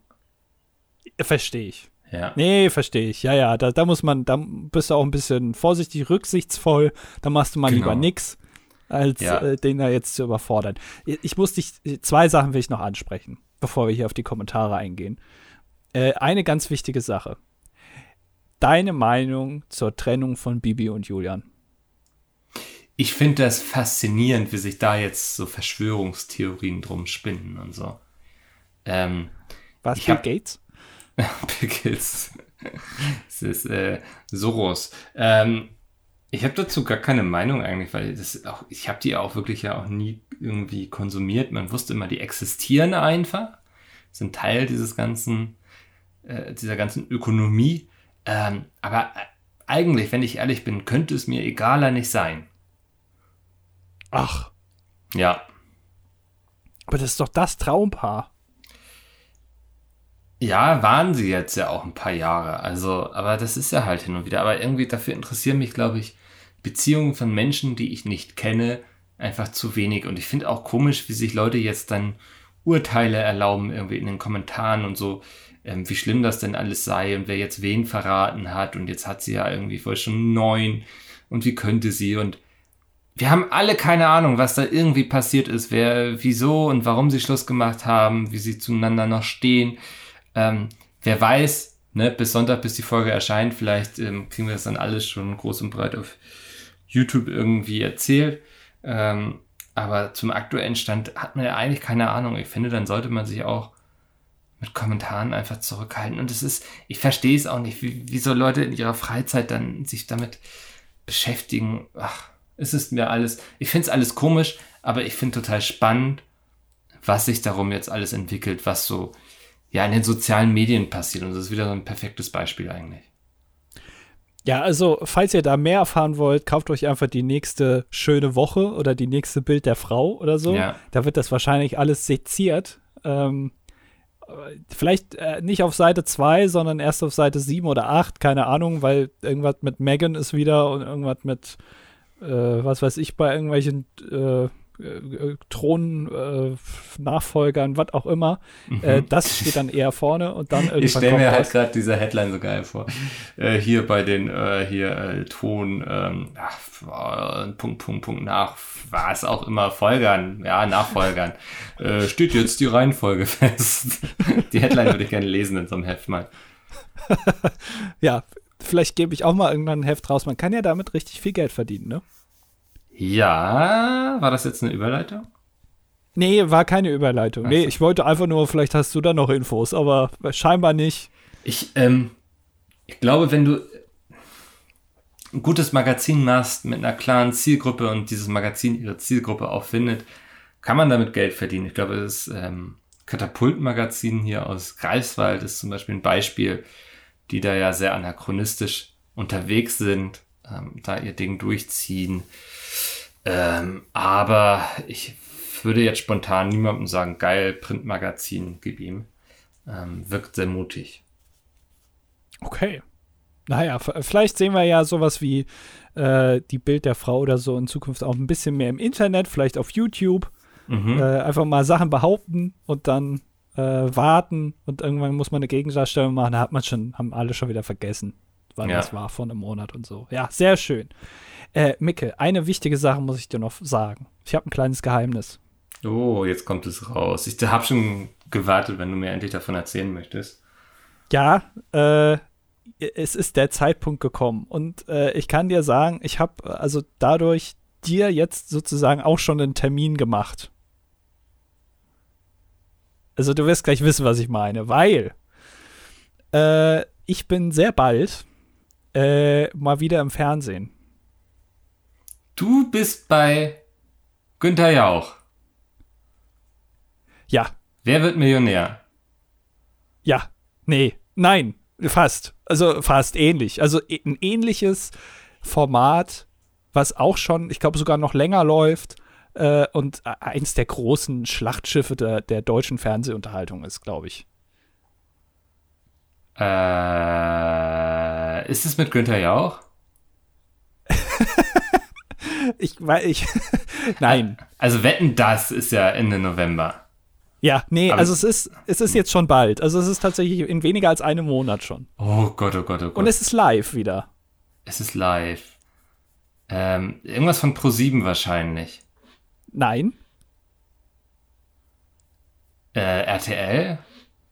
Verstehe ich. Ja. Nee, verstehe ich. Ja, ja, da, da muss man, da bist du auch ein bisschen vorsichtig, rücksichtsvoll, da machst du mal genau. lieber nix als ja. äh, den da jetzt zu überfordern. Ich muss dich, zwei Sachen will ich noch ansprechen. bevor wir hier auf die Kommentare eingehen. Äh, eine ganz wichtige Sache. Deine Meinung zur Trennung von Bibi und Julian? Ich finde das faszinierend, wie sich da jetzt so Verschwörungstheorien drum spinnen und so. Ähm, Was, Bill Gates? Gates. das ist äh, Soros. Ähm, ich habe dazu gar keine Meinung eigentlich, weil das auch, ich habe die auch wirklich ja auch nie irgendwie konsumiert. Man wusste immer, die existieren einfach, sind Teil dieses ganzen, äh, dieser ganzen Ökonomie. Ähm, aber äh, eigentlich, wenn ich ehrlich bin, könnte es mir egaler nicht sein. Ach. Ja. Aber das ist doch das Traumpaar. Ja, waren sie jetzt ja auch ein paar Jahre. Also, aber das ist ja halt hin und wieder. Aber irgendwie dafür interessieren mich, glaube ich, Beziehungen von Menschen, die ich nicht kenne, einfach zu wenig. Und ich finde auch komisch, wie sich Leute jetzt dann Urteile erlauben, irgendwie in den Kommentaren und so, ähm, wie schlimm das denn alles sei und wer jetzt wen verraten hat. Und jetzt hat sie ja irgendwie voll schon neun und wie könnte sie und wir haben alle keine Ahnung, was da irgendwie passiert ist, wer, wieso und warum sie Schluss gemacht haben, wie sie zueinander noch stehen. Ähm, wer weiß, ne, bis Sonntag, bis die Folge erscheint, vielleicht ähm, kriegen wir das dann alles schon groß und breit auf YouTube irgendwie erzählt. Ähm, aber zum aktuellen Stand hat man ja eigentlich keine Ahnung. Ich finde, dann sollte man sich auch mit Kommentaren einfach zurückhalten. Und es ist, ich verstehe es auch nicht, wie, wie so Leute in ihrer Freizeit dann sich damit beschäftigen. Ach, es ist mir alles, ich finde es alles komisch, aber ich finde total spannend, was sich darum jetzt alles entwickelt, was so ja in den sozialen Medien passiert. Und das ist wieder so ein perfektes Beispiel eigentlich. Ja, also falls ihr da mehr erfahren wollt, kauft euch einfach die nächste schöne Woche oder die nächste Bild der Frau oder so. Ja. Da wird das wahrscheinlich alles seziert. Ähm, vielleicht äh, nicht auf Seite 2, sondern erst auf Seite 7 oder 8, keine Ahnung, weil irgendwas mit Megan ist wieder und irgendwas mit, äh, was weiß ich, bei irgendwelchen äh, äh, Thron-Nachfolgern, äh, was auch immer. Mhm. Äh, das steht dann eher vorne und dann irgendwann. Ich stelle mir halt gerade diese Headline so geil vor. Äh, hier bei den äh, hier äh, Thron, ähm, ach, Punkt, Punkt, Punkt, nach, was auch immer, Folgern, ja, Nachfolgern. steht jetzt die Reihenfolge fest. die Headline würde ich gerne lesen in so einem Heft mal. ja, vielleicht gebe ich auch mal irgendwann ein Heft raus. Man kann ja damit richtig viel Geld verdienen, ne? Ja, war das jetzt eine Überleitung? Nee, war keine Überleitung. Nee, ich wollte einfach nur, vielleicht hast du da noch Infos, aber scheinbar nicht. Ich, ähm, ich glaube, wenn du ein gutes Magazin machst mit einer klaren Zielgruppe und dieses Magazin ihre Zielgruppe auch findet, kann man damit Geld verdienen. Ich glaube, das ähm, Katapult-Magazin hier aus Greifswald ist zum Beispiel ein Beispiel, die da ja sehr anachronistisch unterwegs sind, ähm, da ihr Ding durchziehen. Ähm, aber ich würde jetzt spontan niemandem sagen, geil, Printmagazin, gib ihm. Ähm, wirkt sehr mutig. Okay. Naja, vielleicht sehen wir ja sowas wie äh, die Bild der Frau oder so in Zukunft auch ein bisschen mehr im Internet, vielleicht auf YouTube. Mhm. Äh, einfach mal Sachen behaupten und dann äh, warten und irgendwann muss man eine Gegendarstellung machen. Da hat man schon, haben alle schon wieder vergessen, wann ja. das war vor einem Monat und so. Ja, sehr schön. Äh, Micke, eine wichtige Sache muss ich dir noch sagen. Ich habe ein kleines Geheimnis. Oh, jetzt kommt es raus. Ich habe schon gewartet, wenn du mir endlich davon erzählen möchtest. Ja, äh, es ist der Zeitpunkt gekommen. Und äh, ich kann dir sagen, ich habe also dadurch dir jetzt sozusagen auch schon einen Termin gemacht. Also du wirst gleich wissen, was ich meine, weil äh, ich bin sehr bald äh, mal wieder im Fernsehen. Du bist bei Günther Jauch. Ja. Wer wird Millionär? Ja. Nee. Nein. Fast. Also fast ähnlich. Also ein ähnliches Format, was auch schon, ich glaube, sogar noch länger läuft äh, und eins der großen Schlachtschiffe der, der deutschen Fernsehunterhaltung ist, glaube ich. Äh, ist es mit Günther Jauch? ich, weil ich, nein. Also wetten, das ist ja Ende November. Ja, nee, Aber also es ist, es ist jetzt schon bald. Also es ist tatsächlich in weniger als einem Monat schon. Oh Gott, oh Gott, oh Gott. Und es ist live wieder. Es ist live. Ähm, irgendwas von Pro7 wahrscheinlich. Nein. Äh, RTL?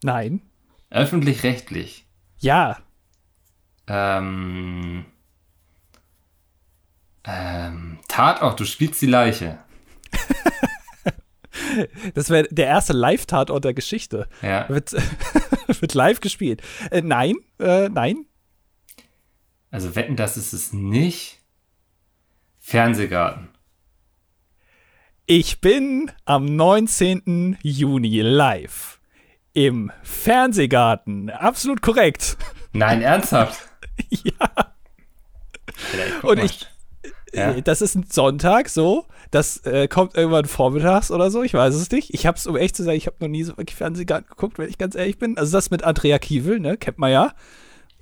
Nein. Öffentlich-rechtlich? Ja. Ähm, ähm, Tatort, du spielst die Leiche. Das wäre der erste Live-Tatort der Geschichte. Ja. Wird, wird live gespielt. Äh, nein, äh, nein. Also wetten, das ist es nicht. Fernsehgarten. Ich bin am 19. Juni live im Fernsehgarten. Absolut korrekt. Nein, ernsthaft. ja. Und ich, Ja. Äh, Das ist ein Sonntag, so. Das äh, kommt irgendwann vormittags oder so. Ich weiß es nicht. Ich habe es, um echt zu sein, ich habe noch nie so wirklich Fernsehgarten geguckt, wenn ich ganz ehrlich bin. Also das mit Andrea Kiewel, ne, kennt man ja.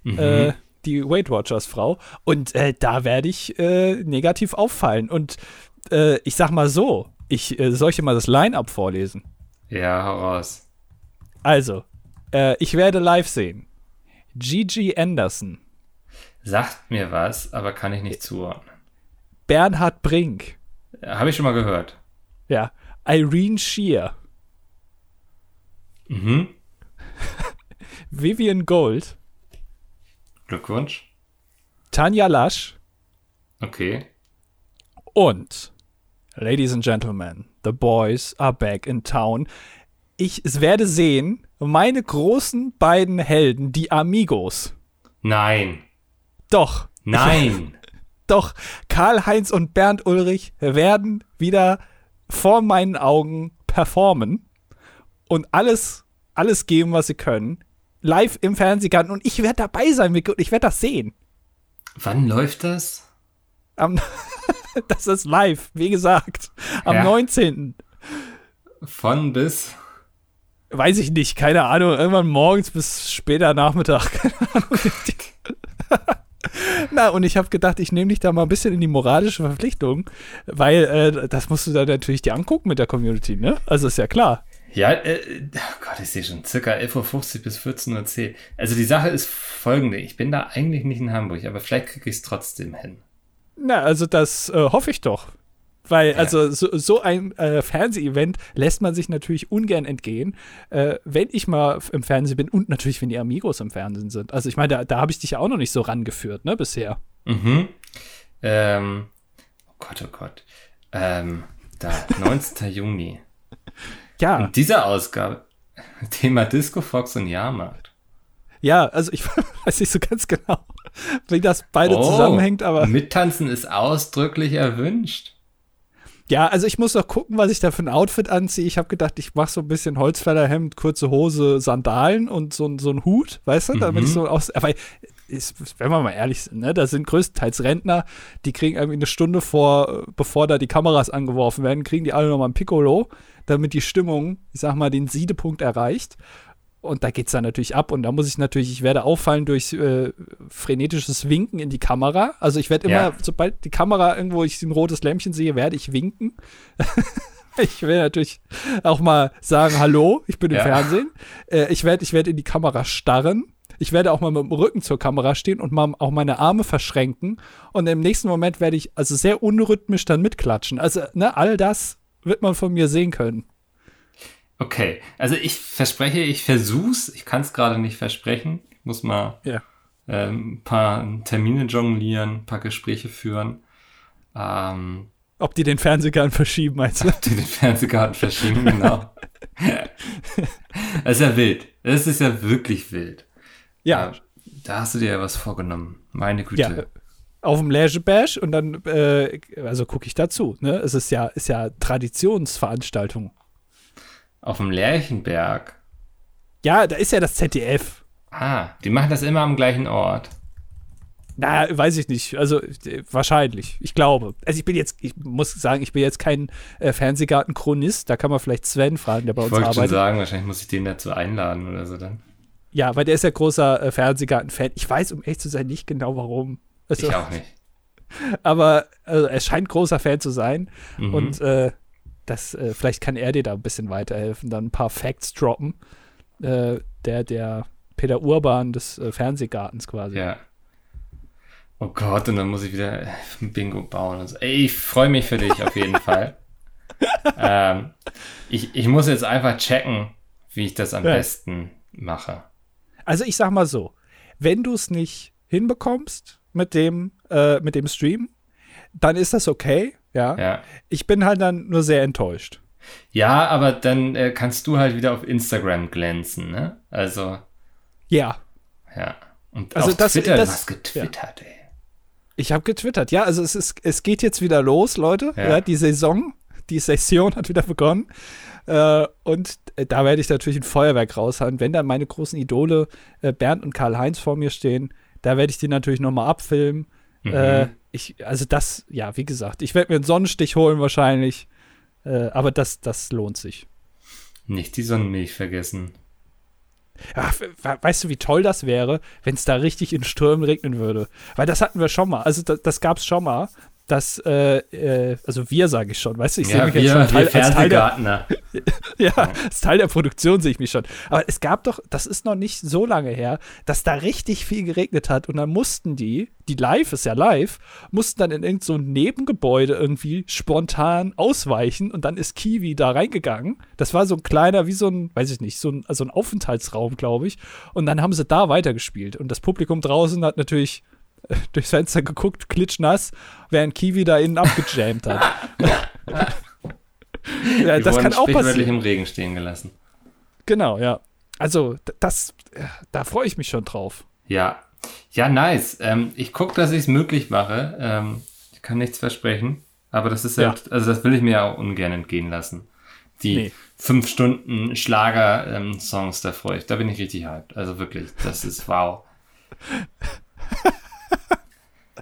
Mhm. Äh, die Weight Watchers Frau. Und äh, da werde ich äh, negativ auffallen. Und äh, ich sag mal so, ich soll ich dir mal das Line-Up vorlesen. ja, hau raus. Also, ich werde live sehen. Gigi Anderson, Sagt mir was, aber kann ich nicht zuordnen. Bernhard Brink, Habe ich schon mal gehört. ja, Irene Shear, Mhm. Vivian Gold, Glückwunsch. Tanja Lasch Okay. und Ladies and Gentlemen, the boys are back in town. Ich werde sehen, meine großen beiden Helden, die Amigos. Nein. Doch, Nein. doch, Karl-Heinz und Bernd Ulrich werden wieder vor meinen Augen performen und alles, alles geben, was sie können. Live im Fernsehgarten und ich werde dabei sein, und ich werde das sehen. Wann läuft das? Am, das ist live, wie gesagt, am Ja. 19. Von bis. Weiß ich nicht, keine Ahnung, irgendwann morgens bis später Nachmittag. Na, und ich habe gedacht, ich nehme dich da mal ein bisschen in die moralische Verpflichtung, weil äh, das musst du dann natürlich dir angucken mit der Community, ne? Also ist ja klar. Ja, äh, oh Gott, ich sehe schon circa 11.50 Uhr bis 14.10 Uhr. Also die Sache ist folgende. Ich bin da eigentlich nicht in Hamburg, aber vielleicht kriege ich es trotzdem hin. Na, also das äh, hoffe ich doch. Weil, Ja. also so, so ein äh, Fernseh-Event lässt man sich natürlich ungern entgehen, äh, wenn ich mal im Fernsehen bin und natürlich, wenn die Amigos im Fernsehen sind. Also ich meine, da, da habe ich dich ja auch noch nicht so rangeführt, ne, bisher. Mhm. Ähm, oh Gott, oh Gott. Ähm, da, 19. Juni. Ja, In dieser Ausgabe Thema Disco Fox und Jahrmarkt. ja, also ich weiß nicht so ganz genau, wie das beide Oh, zusammenhängt, aber Mittanzen ist ausdrücklich erwünscht. Ja, also ich muss noch gucken, was ich da für ein Outfit anziehe. Ich habe gedacht, ich mache so ein bisschen Holzfällerhemd, kurze Hose, Sandalen und so, ein- so ein Hut, weißt du, damit Mhm. ich so aus. Aber ist, wenn wir mal ehrlich sind, ne, da sind größtenteils Rentner, die kriegen irgendwie eine Stunde vor, bevor da die Kameras angeworfen werden, kriegen die alle nochmal ein Piccolo, damit die Stimmung, ich sag mal, den Siedepunkt erreicht. Und da geht's dann natürlich ab. Und da muss ich natürlich, ich werde auffallen durch äh, frenetisches Winken in die Kamera. Also ich werde immer, Ja. sobald die Kamera irgendwo ich ein rotes Lämpchen sehe, werde ich winken. ich will natürlich auch mal sagen, hallo, ich bin im Ja. Fernsehen. Äh, ich werde ich werde in die Kamera starren. Ich werde auch mal mit dem Rücken zur Kamera stehen und mal auch meine Arme verschränken. Und im nächsten Moment werde ich also sehr unrhythmisch dann mitklatschen. Also, ne, all das wird man von mir sehen können. Okay, also ich verspreche, ich versuch's. Ich kann es gerade nicht versprechen. Ich muss mal Ja. ähm, ein paar Termine jonglieren, ein paar Gespräche führen. Ähm, Ob die den Fernsehgarten verschieben, meinst du? die den Fernsehgarten verschieben, genau. das ist ja wild. Das ist ja wirklich wild. Ja, Da hast du dir ja was vorgenommen. Meine Güte. ja. Auf dem Leisure Bash und dann, äh, also gucke ich dazu. Ne? Es ist ja, ist ja Traditionsveranstaltung. Auf dem Lerchenberg. Ja, da ist ja das ZDF. Ah, die machen das immer am gleichen Ort. Na, weiß ich nicht. Also wahrscheinlich. Ich glaube. Also ich bin jetzt, ich muss sagen, ich bin jetzt kein äh, Fernsehgarten-Chronist. Da kann man vielleicht Sven fragen, der bei Ich uns wollte schon arbeitet. sagen, wahrscheinlich muss ich den dazu einladen oder so dann. Ja, weil der ist ja großer äh, Fernsehgarten-Fan. Ich weiß, um echt zu sein, nicht genau warum. Also, Ich auch nicht. aber also, er scheint großer Fan zu sein. Mhm. Und äh, das, äh, vielleicht kann er dir da ein bisschen weiterhelfen, dann ein paar Facts droppen. Äh, der, der Peter Urban des äh, Fernsehgartens quasi. Ja. Oh Gott, und dann muss ich wieder äh, ein Bingo bauen und so. Ey, ich freue mich für dich auf jeden Fall. ähm, ich, ich muss jetzt einfach checken, wie ich das am Ja. besten mache. Also ich sag mal so, wenn du es nicht hinbekommst mit dem, äh, mit dem Stream, dann ist das okay, ja. Ja. Ich bin halt dann nur sehr enttäuscht. Ja, aber dann äh, kannst du halt wieder auf Instagram glänzen, ne? Also, Ja, ja. Und Also auf das- Twitter, das- du hast getwittert, ey. ich habe getwittert. Ja, also es ist, es geht jetzt wieder los, Leute. Ja. Ja, die Saison, die Session hat wieder begonnen. Äh, und äh, da werde ich natürlich ein Feuerwerk raushauen. Wenn dann meine großen Idole äh, Bernd und Karl-Heinz vor mir stehen, da werde ich die natürlich nochmal abfilmen. Mhm. Äh, ich, also das, ja, wie gesagt, ich werde mir einen Sonnenstich holen wahrscheinlich. Äh, aber das, das lohnt sich. Nicht die Sonnenmilch vergessen. We- weißt du, wie toll das wäre, wenn es da richtig in Stürmen regnen würde? Weil das hatten wir schon mal. Also das, das gab es schon mal. Dass, äh, äh, also wir sage ich schon, weißt du, ich sehe ja, mich wir, jetzt schon Teil, als Teil der, ja, als Teil der Produktion sehe ich mich schon. Aber es gab doch, das ist noch nicht so lange her, dass da richtig viel geregnet hat und dann mussten die, die live ist ja live, mussten dann in irgendein so ein Nebengebäude irgendwie spontan ausweichen und dann ist Kiwi da reingegangen. Das war so ein kleiner, wie so ein, weiß ich nicht, so ein, also ein Aufenthaltsraum, glaube ich. Und dann haben sie da weitergespielt und das Publikum draußen hat natürlich durchs Fenster geguckt, klitschnass, während Kiwi da innen abgejammt hat. ja, das kann auch passieren. im Regen stehen gelassen. Genau, ja. Also, das, da freue ich mich schon drauf. Ja. Ja, nice. Ähm, ich gucke, dass ich es möglich mache. Ähm, ich kann nichts versprechen. Aber das ist Ja. halt, also das will ich mir auch ungern entgehen lassen. Die Nee. fünf Stunden Schlager-Songs, da freue ich. Da bin ich richtig hyped. Also wirklich, das ist wow.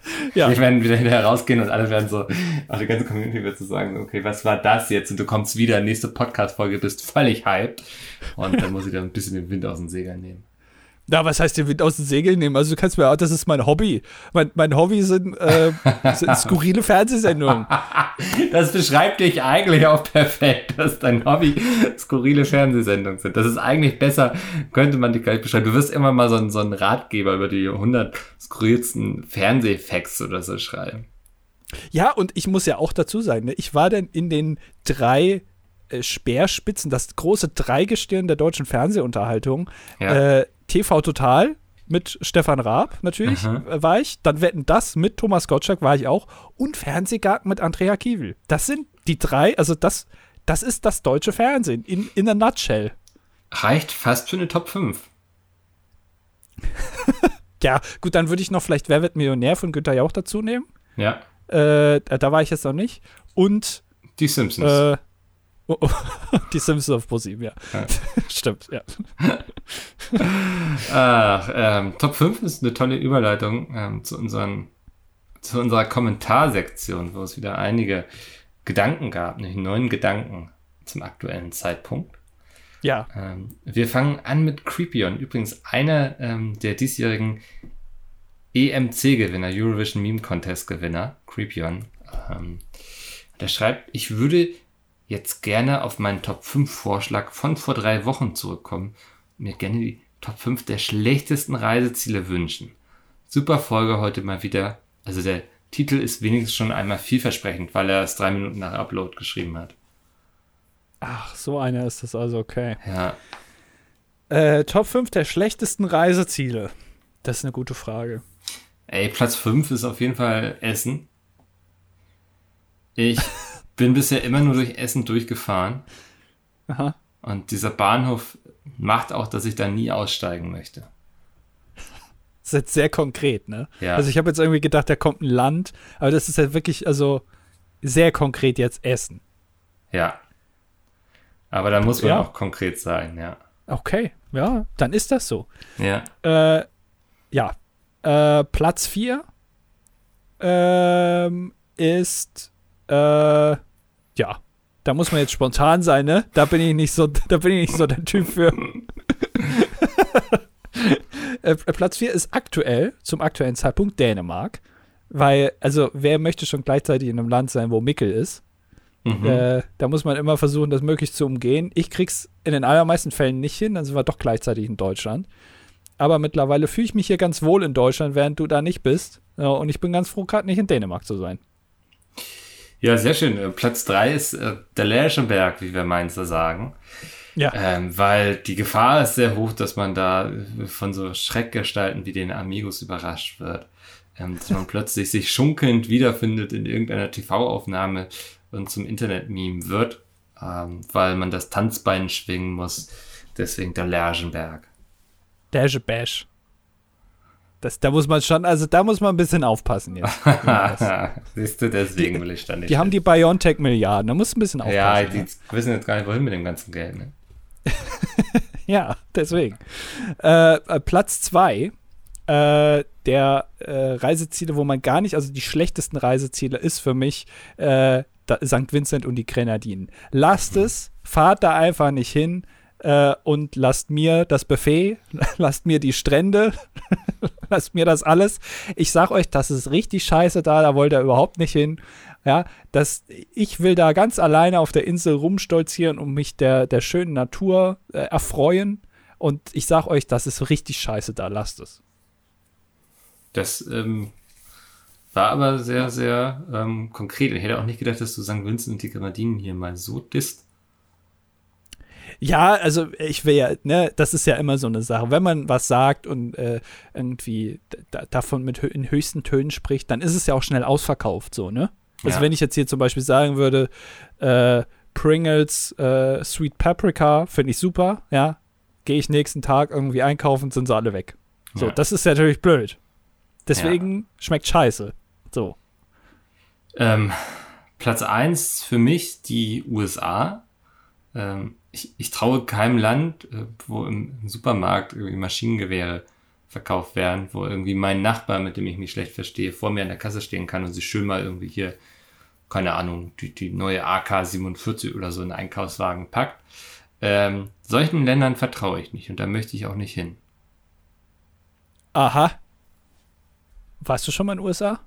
Ja, Wir werden wieder hinterher rausgehen und alle werden so, auch die ganze Community wird so sagen, okay, was war das jetzt? Und du kommst wieder, nächste Podcast-Folge, bist völlig hyped. Und dann muss ich da ein bisschen den Wind aus den Segeln nehmen. Na, was heißt den Wind aus den Segeln nehmen? Also, du kannst mir auch, das ist mein Hobby. Mein, mein Hobby sind, äh, sind skurrile Fernsehsendungen. Das beschreibt dich eigentlich auch perfekt, dass dein Hobby skurrile Fernsehsendungen sind. Das ist eigentlich besser, könnte man dich gleich beschreiben. Du wirst immer mal so einen, so einen Ratgeber über die 100 skurrilsten Fernsehfacts oder so schreiben. Ja, und ich muss ja auch dazu sagen, ne, ich war dann in den drei äh, Speerspitzen, das große Dreigestirn der deutschen Fernsehunterhaltung. Ja. Äh, TV Total mit Stefan Raab natürlich Mhm. äh, war ich. Dann Wetten das mit Thomas Gottschalk war ich auch. Und Fernsehgarten mit Andrea Kiewel. Das sind die drei, also das, das ist das deutsche Fernsehen in, in a nutshell. Reicht fast für eine Top 5. Ja, gut, dann würde ich noch vielleicht Wer wird Millionär von Günther Jauch dazu nehmen. Ja. Äh, da war ich jetzt noch nicht. Und Die Simpsons. Äh, oh, oh, die Simpsons auf ProSieben, ja. Ja. Stimmt, ja. Ach, ähm, Top 5 ist eine tolle Überleitung ähm, zu, unseren, zu unserer Kommentarsektion, wo es wieder einige Gedanken gab, nämlich neun Gedanken zum aktuellen Zeitpunkt. Ja, Ähm, wir fangen an mit Creepion. Übrigens einer ähm, der diesjährigen EMC-Gewinner, Eurovision Meme Contest-Gewinner, Creepion. Ähm, der schreibt, ich würde jetzt gerne auf meinen Top 5 Vorschlag von vor drei Wochen zurückkommen und mir gerne die Top 5 der schlechtesten Reiseziele wünschen. Super Folge heute mal wieder. Also der Titel ist wenigstens schon einmal vielversprechend, weil er es drei Minuten nach Upload geschrieben hat. ach, so einer ist das also, okay. Ja, Äh, Top 5 der schlechtesten Reiseziele. Das ist eine gute Frage. Ey, Platz 5 ist auf jeden Fall Essen. Ich bin bisher immer nur durch Essen durchgefahren. Aha. Und dieser Bahnhof macht auch, dass ich da nie aussteigen möchte. Das ist jetzt sehr konkret, ne? Ja. Also ich habe jetzt irgendwie gedacht, da kommt ein Land, aber das ist ja wirklich, also sehr konkret jetzt Essen. Ja. Aber da muss man Ja. auch konkret sein, ja. Okay, ja, dann ist das so. Ja. Äh, ja. Äh, Platz 4 ähm, ist, äh, ja, da muss man jetzt spontan sein, ne? Da bin ich nicht so, da bin ich nicht so der Typ für. äh, Platz 4 ist aktuell, zum aktuellen Zeitpunkt Dänemark. Weil, also, wer möchte schon gleichzeitig in einem Land sein, wo Mickel ist? Mhm. Äh, da muss man immer versuchen, das möglichst zu umgehen. Ich krieg's in den allermeisten Fällen nicht hin, dann sind wir doch gleichzeitig in Deutschland. Aber mittlerweile fühle ich mich hier ganz wohl in Deutschland, während du da nicht bist. Und ich bin ganz froh, gerade nicht in Dänemark zu sein. Ja, sehr schön. Äh, Platz 3 ist äh, der Lärchenberg, wie wir Mainzer sagen. Ja. Ähm, weil die Gefahr ist sehr hoch, dass man da von so Schreckgestalten wie den Amigos überrascht wird. Ähm, dass man plötzlich sich schunkelnd wiederfindet in irgendeiner TV-Aufnahme und zum Internet-Meme wird, ähm, weil man das Tanzbein schwingen muss. Deswegen der Lergenberg. Dash Bash. Das, da muss man schon, also da muss man ein bisschen aufpassen jetzt. Siehst du, deswegen will ich da nicht. Die haben die Biontech-Milliarden, da muss ein bisschen aufpassen. Ja, die wissen jetzt gar nicht, wohin mit dem ganzen Geld. Ne? ja, deswegen. Äh, äh, Platz zwei äh, der äh, Reiseziele, wo man gar nicht, also die schlechtesten Reiseziele ist für mich äh, St. Vincent und die Grenadinen. Lasst es, fahrt da einfach nicht hin äh, und lasst mir das Buffet, lasst mir die Strände, lasst mir das alles. Ich sag euch, das ist richtig scheiße da, da wollt ihr überhaupt nicht hin. Ja, das, ich will da ganz alleine auf der Insel rumstolzieren und mich der, der schönen Natur äh, erfreuen. Und ich sag euch, das ist richtig scheiße da, lasst es. Das ähm, war aber sehr, sehr ähm, konkret. Ich hätte auch nicht gedacht, dass du St. Vincent und die Grenadinen hier mal so disst. Ja, also ich will ja, ne, das ist ja immer so eine Sache. Wenn man was sagt und äh, irgendwie davon mit in höchsten Tönen spricht, dann ist es ja auch schnell ausverkauft, so, ne? Also ja. wenn ich jetzt hier zum Beispiel sagen würde, äh, Pringles äh, Sweet Paprika finde ich super, ja, gehe ich nächsten Tag irgendwie einkaufen, sind sie alle weg. So, ja. das ist natürlich blöd. Deswegen ja. schmeckt scheiße. So. Ähm, Platz 1 für mich die USA. Ähm, ich, ich, traue keinem Land, äh, wo im, im Supermarkt irgendwie Maschinengewehre verkauft werden, wo irgendwie mein Nachbar, mit dem ich mich schlecht verstehe, vor mir an der Kasse stehen kann und sich schön mal irgendwie hier, keine Ahnung, die, die neue AK-47 oder so in den Einkaufswagen packt. Ähm, solchen Ländern vertraue ich nicht und da möchte ich auch nicht hin. Aha. Warst du schon mal in den USA?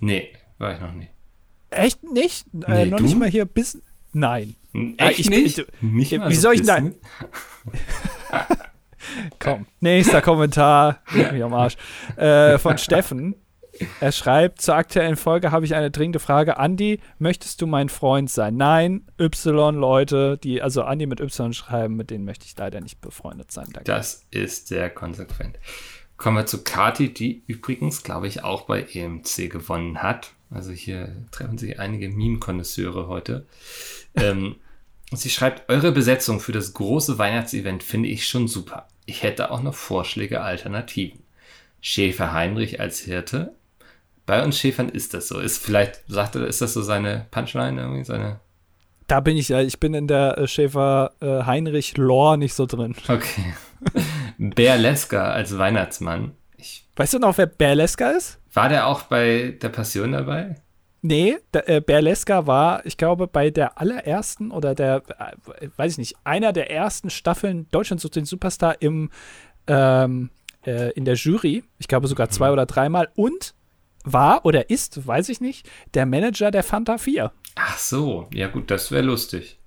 Nee, war ich noch nie. Echt nicht? Äh, nee, noch du? nicht mal hier bis. Nein. Echt ich, nicht? Ich, nicht wie so soll ich denn? Komm, nächster Kommentar. mich am Arsch. Äh, von Steffen. Er schreibt, zur aktuellen Folge habe ich eine dringende Frage. Andi, möchtest du mein Freund sein? Nein, Y-Leute, die also Andi mit Y schreiben, mit denen möchte ich leider nicht befreundet sein. Danke. Das ist sehr konsequent. Kommen wir zu Kati, die übrigens, glaube ich, auch bei EMC gewonnen hat. Also hier treffen sich einige Meme-Konnoisseure heute. ähm, sie schreibt, eure Besetzung für das große Weihnachtsevent finde ich schon super. Ich hätte auch noch Vorschläge, Alternativen. Schäfer Heinrich als Hirte. Bei uns Schäfern ist das so. Ist vielleicht, sagt er, ist das so seine Punchline irgendwie, seine da bin ich ja, ich bin in der äh, Schäfer äh, nicht so drin. Okay. Berleska als Weihnachtsmann. Ich, weißt du noch, wer Berleska ist? War der auch bei der Passion dabei? Nee, der, äh, Berleska war, ich glaube, bei der allerersten oder der, äh, weiß ich nicht, einer der ersten Staffeln Deutschland sucht den Superstar im, ähm, äh, in der Jury. Ich glaube sogar zwei mhm. oder dreimal. Und war oder ist, weiß ich nicht, der Manager der Fanta 4. Ach so, ja gut, das wäre lustig.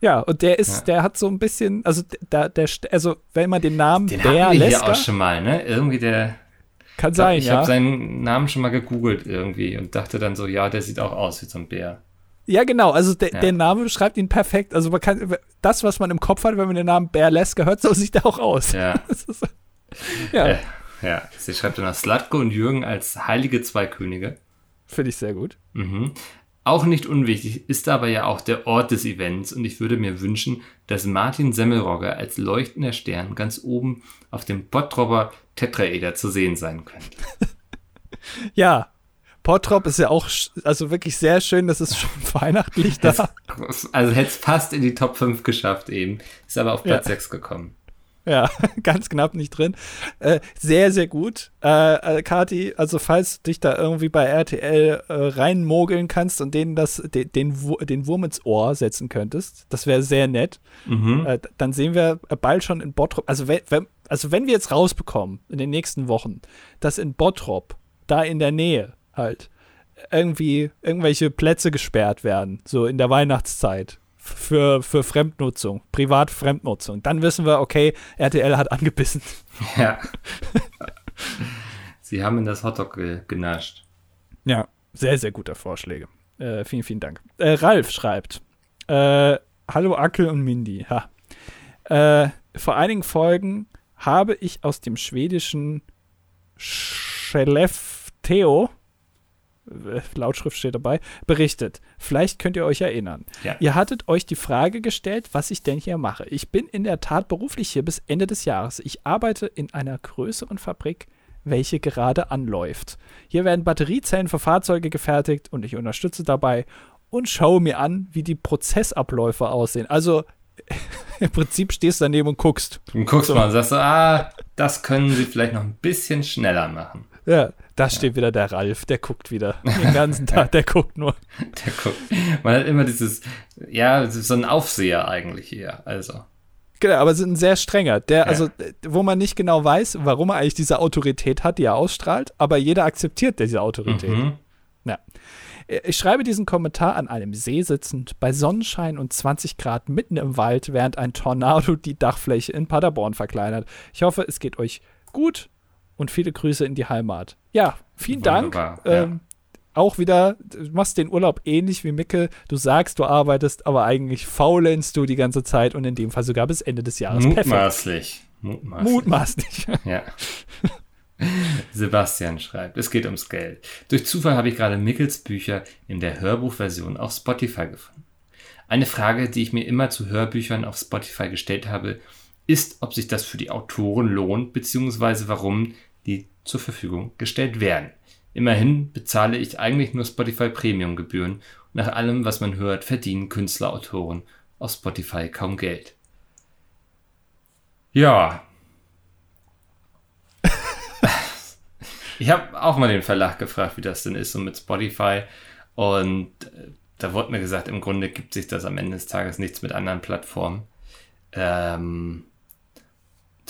Ja, und der ist, ja. der hat so ein bisschen, also der, der, also wenn man den Namen den wir hier auch schon mal, ne? Irgendwie der. Kann sein, ich ja. Ich habe seinen Namen schon mal gegoogelt irgendwie und dachte dann so, ja, der sieht auch aus wie so ein Bär. Ja, genau, also de, ja. der Name beschreibt ihn perfekt. Also man kann, das, was man im Kopf hat, wenn man den Namen Bär Lesker hört, so sieht er auch aus. Ja. ja. Äh, ja, sie schreibt dann Slatko und Jürgen als heilige zwei Könige. Finde ich sehr gut. Mhm. Auch nicht unwichtig ist aber ja auch der Ort des Events und ich würde mir wünschen, dass Martin Semmelrogger als leuchtender Stern ganz oben auf dem Bottropper Tetraeder zu sehen sein könnte. ja, Bottrop ist ja auch also wirklich sehr schön, das ist schon weihnachtlich da. also hätte es fast in die Top 5 geschafft eben, ist aber auf Platz ja. 6 gekommen. Ja, ganz knapp nicht drin. Äh, sehr, sehr gut. Äh, äh, Kati, also falls du dich da irgendwie bei RTL äh, reinmogeln kannst und denen das, den, den, den Wurm ins Ohr setzen könntest, das wäre sehr nett. Mhm. Äh, dann sehen wir bald schon in Bottrop, also wenn, wenn, also wenn wir jetzt rausbekommen in den nächsten Wochen, dass in Bottrop, da in der Nähe halt, irgendwie irgendwelche Plätze gesperrt werden, so in der Weihnachtszeit für, für Fremdnutzung, Privat-Fremdnutzung. Dann wissen wir, okay, RTL hat angebissen. Ja. Sie haben in das Hotdog ge genascht. Ja, sehr, sehr guter Vorschläge. Äh, vielen, vielen Dank. Äh, Ralf schreibt: äh, Hallo Ackel und Mindy. Ha. Äh, vor einigen Folgen habe ich aus dem schwedischen Skellefteå, äh, Lautschrift steht dabei, berichtet. Vielleicht könnt ihr euch erinnern. Ja. Ihr hattet euch die Frage gestellt, was ich denn hier mache. Ich bin in der Tat beruflich hier bis Ende des Jahres. Ich arbeite in einer größeren Fabrik, welche gerade anläuft. Hier werden Batteriezellen für Fahrzeuge gefertigt und ich unterstütze dabei und schaue mir an, wie die Prozessabläufe aussehen. Also im Prinzip stehst du daneben und guckst. Und guckst so. mal und sagst ah, das können sie vielleicht noch ein bisschen schneller machen. Ja, da steht wieder der Ralf, der guckt wieder. Den ganzen Tag, der guckt nur. Der guckt. Man hat immer dieses, ja, so ein Aufseher eigentlich hier, also. Genau, aber sind ein sehr strenger. Der, ja. also, wo man nicht genau weiß, warum er eigentlich diese Autorität hat, die er ausstrahlt, aber jeder akzeptiert diese Autorität. Mhm. Ja. Ich schreibe diesen Kommentar an einem See sitzend, bei Sonnenschein und 20 Grad mitten im Wald, während ein Tornado die Dachfläche in Paderborn verkleinert. Ich hoffe, es geht euch gut und viele Grüße in die Heimat. Ja, vielen Wunderbar, Dank. Ja. Ähm, auch wieder, du machst den Urlaub ähnlich wie Micke. Du sagst, du arbeitest, aber eigentlich faulenst du die ganze Zeit und in dem Fall sogar bis Ende des Jahres. Mutmaßlich. Mutmaßlich. Mutmaßlich. Ja. Sebastian schreibt, es geht ums Geld. Durch Zufall habe ich gerade Mickels Bücher in der Hörbuchversion auf Spotify gefunden. Eine Frage, die ich mir immer zu Hörbüchern auf Spotify gestellt habe, ist, ob sich das für die Autoren lohnt, beziehungsweise warum die zur Verfügung gestellt werden. Immerhin bezahle ich eigentlich nur Spotify Premium Gebühren und nach allem, was man hört, verdienen Künstler, Autoren auf Spotify kaum Geld. Ja. ich habe auch mal den Verlag gefragt, wie das denn ist so mit Spotify und äh, da wurde mir gesagt, im Grunde gibt sich das am Ende des Tages nichts mit anderen Plattformen. Ähm,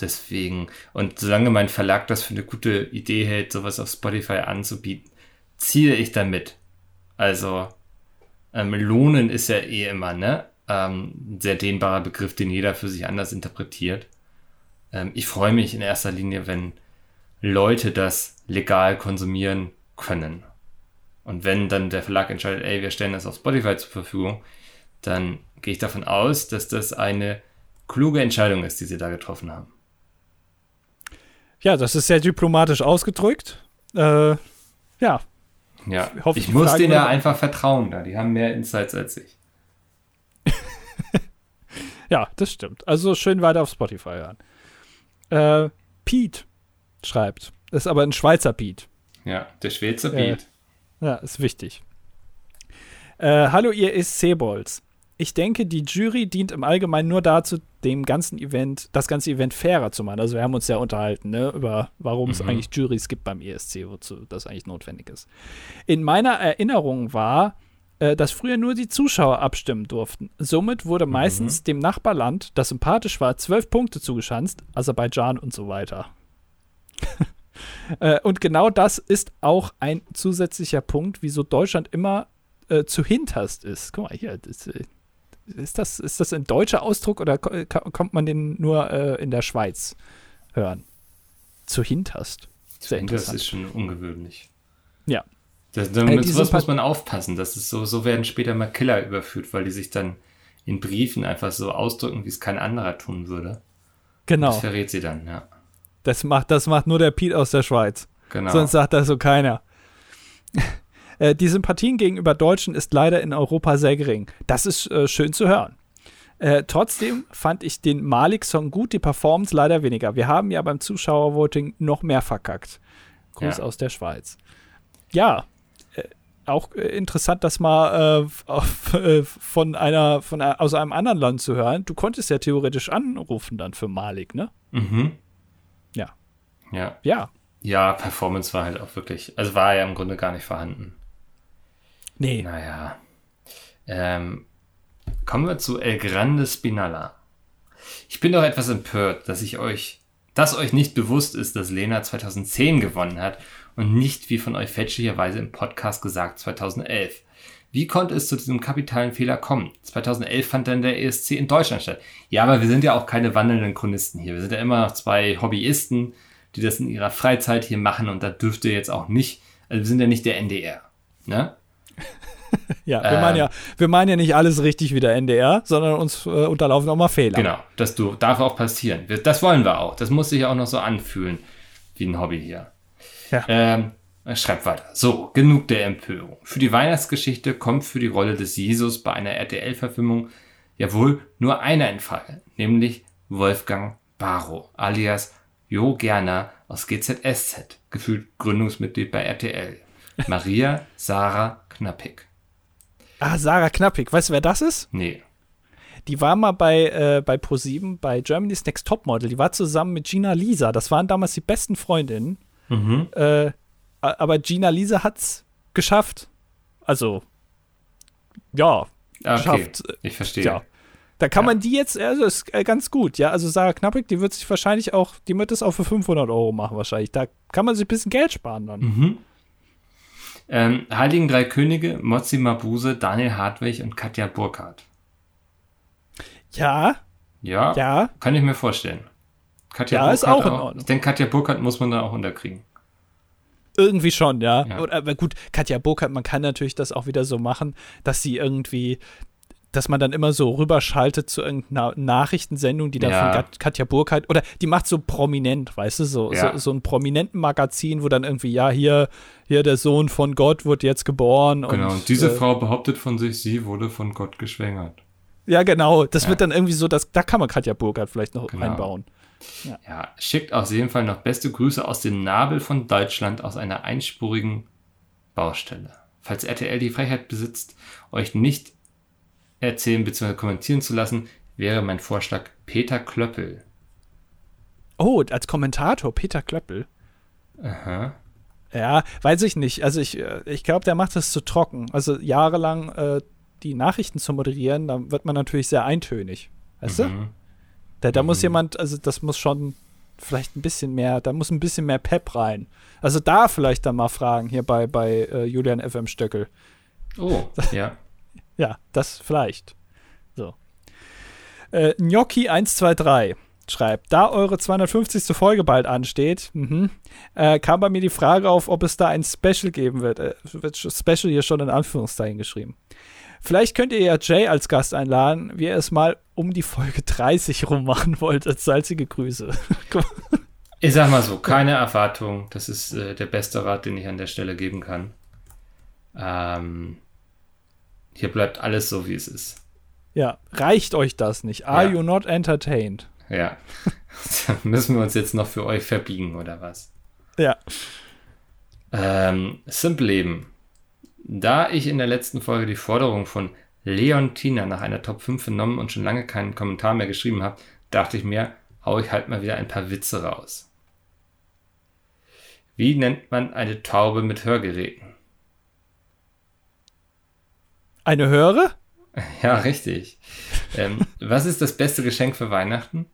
Deswegen, und solange mein Verlag das für eine gute Idee hält, sowas auf Spotify anzubieten, ziehe ich damit. Also, ähm, lohnen ist ja eh immer, ne? Ähm, ein sehr dehnbarer Begriff, den jeder für sich anders interpretiert. Ähm, ich freue mich in erster Linie, wenn Leute das legal konsumieren können. Und wenn dann der Verlag entscheidet, ey, wir stellen das auf Spotify zur Verfügung, dann gehe ich davon aus, dass das eine kluge Entscheidung ist, die sie da getroffen haben. Ja, das ist sehr diplomatisch ausgedrückt. Äh, ja. Ja, ich, hoffe, ich muss denen ja einfach vertrauen da. Die haben mehr Insights als ich. ja, das stimmt. Also schön weiter auf Spotify hören. Äh, Pete schreibt. Ist aber ein Schweizer Pete. Ja, der Schweizer Pete. Äh, ja, ist wichtig. Äh, hallo, ihr ESC-Balls ich denke, die Jury dient im Allgemeinen nur dazu, dem ganzen Event, das ganze Event fairer zu machen. Also wir haben uns ja unterhalten, ne, über warum es mhm. eigentlich Juries gibt beim ESC, wozu das eigentlich notwendig ist. In meiner Erinnerung war, äh, dass früher nur die Zuschauer abstimmen durften. Somit wurde mhm. meistens dem Nachbarland, das sympathisch war, zwölf Punkte zugeschanzt, Aserbaidschan und so weiter. äh, und genau das ist auch ein zusätzlicher Punkt, wieso Deutschland immer äh, zu hinterst ist. Guck mal hier, das, äh, ist das, ist das ein deutscher Ausdruck oder kommt man den nur äh, in der Schweiz hören? Zu hinterst. Sehr Das ist schon ungewöhnlich. Ja. Das, äh, damit äh, sowas muss man aufpassen. Das ist so, so werden später mal Killer überführt, weil die sich dann in Briefen einfach so ausdrücken, wie es kein anderer tun würde. Genau. Das verrät sie dann, ja. Das macht, das macht nur der Piet aus der Schweiz. Genau. Sonst sagt das so keiner. Äh, die Sympathien gegenüber Deutschen ist leider in Europa sehr gering. Das ist äh, schön zu hören. Äh, trotzdem fand ich den Malik-Song gut, die Performance leider weniger. Wir haben ja beim Zuschauervoting noch mehr verkackt. Gruß ja. aus der Schweiz. Ja, äh, auch äh, interessant, das mal äh, auf, von einer, von einer, aus einem anderen Land zu hören. Du konntest ja theoretisch anrufen dann für Malik, ne? Mhm. Ja. Ja. Ja. Ja, Performance war halt auch wirklich, also war ja im Grunde gar nicht vorhanden. Nee. Naja. Ähm, kommen wir zu El Grande Spinalla. Ich bin doch etwas empört, dass ich euch, dass euch nicht bewusst ist, dass Lena 2010 gewonnen hat und nicht, wie von euch fälschlicherweise im Podcast gesagt, 2011. Wie konnte es zu diesem kapitalen Fehler kommen? 2011 fand dann der ESC in Deutschland statt. Ja, aber wir sind ja auch keine wandelnden Chronisten hier. Wir sind ja immer noch zwei Hobbyisten, die das in ihrer Freizeit hier machen und da dürfte jetzt auch nicht, also wir sind ja nicht der NDR. Ne? ja, wir, ähm, meinen ja, wir meinen ja nicht alles richtig wie der NDR, sondern uns äh, unterlaufen auch mal Fehler. Genau, das du, darf auch passieren. Das wollen wir auch. Das muss sich auch noch so anfühlen wie ein Hobby hier. Ja. Ähm, schreibt weiter. So, genug der Empörung. Für die Weihnachtsgeschichte kommt für die Rolle des Jesus bei einer RTL-Verfilmung ja wohl nur einer in Frage, nämlich Wolfgang Barrow, alias Jo Gerner aus GZSZ, gefühlt Gründungsmitglied bei RTL. Maria Sarah Knappig. Ah, Sarah Knappig. Weißt du, wer das ist? Nee. Die war mal bei, äh, bei ProSieben bei Germany's Next Topmodel. Die war zusammen mit Gina Lisa. Das waren damals die besten Freundinnen. Mhm. Äh, aber Gina Lisa hat's geschafft. Also, ja, ah, okay. geschafft. Ich verstehe. Ja. Da kann ja. man die jetzt, also ist äh, ganz gut, ja. Also Sarah Knappig, die wird sich wahrscheinlich auch, die wird das auch für 500 Euro machen wahrscheinlich. Da kann man sich ein bisschen Geld sparen dann. Mhm. Ähm, Heiligen Drei Könige, Mozzi Mabuse, Daniel Hartwig und Katja Burkhardt. Ja. Ja. Ja. Kann ich mir vorstellen. Katja ja, Burkhardt ist auch in Ordnung. Ich denke, Katja Burkhardt muss man da auch unterkriegen. Irgendwie schon, ja. ja. aber gut, Katja Burkhardt, man kann natürlich das auch wieder so machen, dass sie irgendwie, dass man dann immer so rüberschaltet zu irgendeiner Nachrichtensendung, die dann ja. von Katja Burkhardt, oder die macht so prominent, weißt du, so, ja. so, so, ein prominenten Magazin, wo dann irgendwie, ja, hier, hier der Sohn von Gott wird jetzt geboren. Genau, und, und diese äh, Frau behauptet von sich, sie wurde von Gott geschwängert. Ja, genau. Das ja. wird dann irgendwie so, dass, da kann man Katja Burkhardt vielleicht noch genau. einbauen. Ja. ja, schickt auf jeden Fall noch beste Grüße aus dem Nabel von Deutschland aus einer einspurigen Baustelle. Falls RTL die Freiheit besitzt, euch nicht erzählen bzw. kommentieren zu lassen, wäre mein Vorschlag Peter Klöppel. Oh, als Kommentator Peter Klöppel. Aha. Ja, weiß ich nicht. Also ich, äh, ich glaube, der macht das zu trocken. Also jahrelang äh, die Nachrichten zu moderieren, dann wird man natürlich sehr eintönig. Weißt mhm. du? Da, da mhm. muss jemand, also das muss schon vielleicht ein bisschen mehr, da muss ein bisschen mehr Pep rein. Also da vielleicht dann mal fragen, hier bei, bei äh, Julian FM Stöckel. Oh, ja. Ja, das vielleicht. So. Äh, Gnocchi 123 schreibt, da eure 250. Folge bald ansteht, mhm, äh, kam bei mir die Frage auf, ob es da ein Special geben wird. Äh, wird Special hier schon in Anführungszeichen geschrieben. Vielleicht könnt ihr ja Jay als Gast einladen, wie er es mal um die Folge 30 rum machen wollt, als salzige Grüße. ich sag mal so, keine Erwartung. Das ist äh, der beste Rat, den ich an der Stelle geben kann. Ähm, hier bleibt alles so, wie es ist. Ja, reicht euch das nicht? Are ja. you not entertained? Ja. müssen wir uns jetzt noch für euch verbiegen, oder was? Ja. Ähm, Simple Leben. Da ich in der letzten Folge die Forderung von Leontina nach einer Top 5 vernommen und schon lange keinen Kommentar mehr geschrieben habe, dachte ich mir, hau ich halt mal wieder ein paar Witze raus. Wie nennt man eine Taube mit Hörgeräten? Eine Höre? Ja, richtig. ähm, was ist das beste Geschenk für Weihnachten?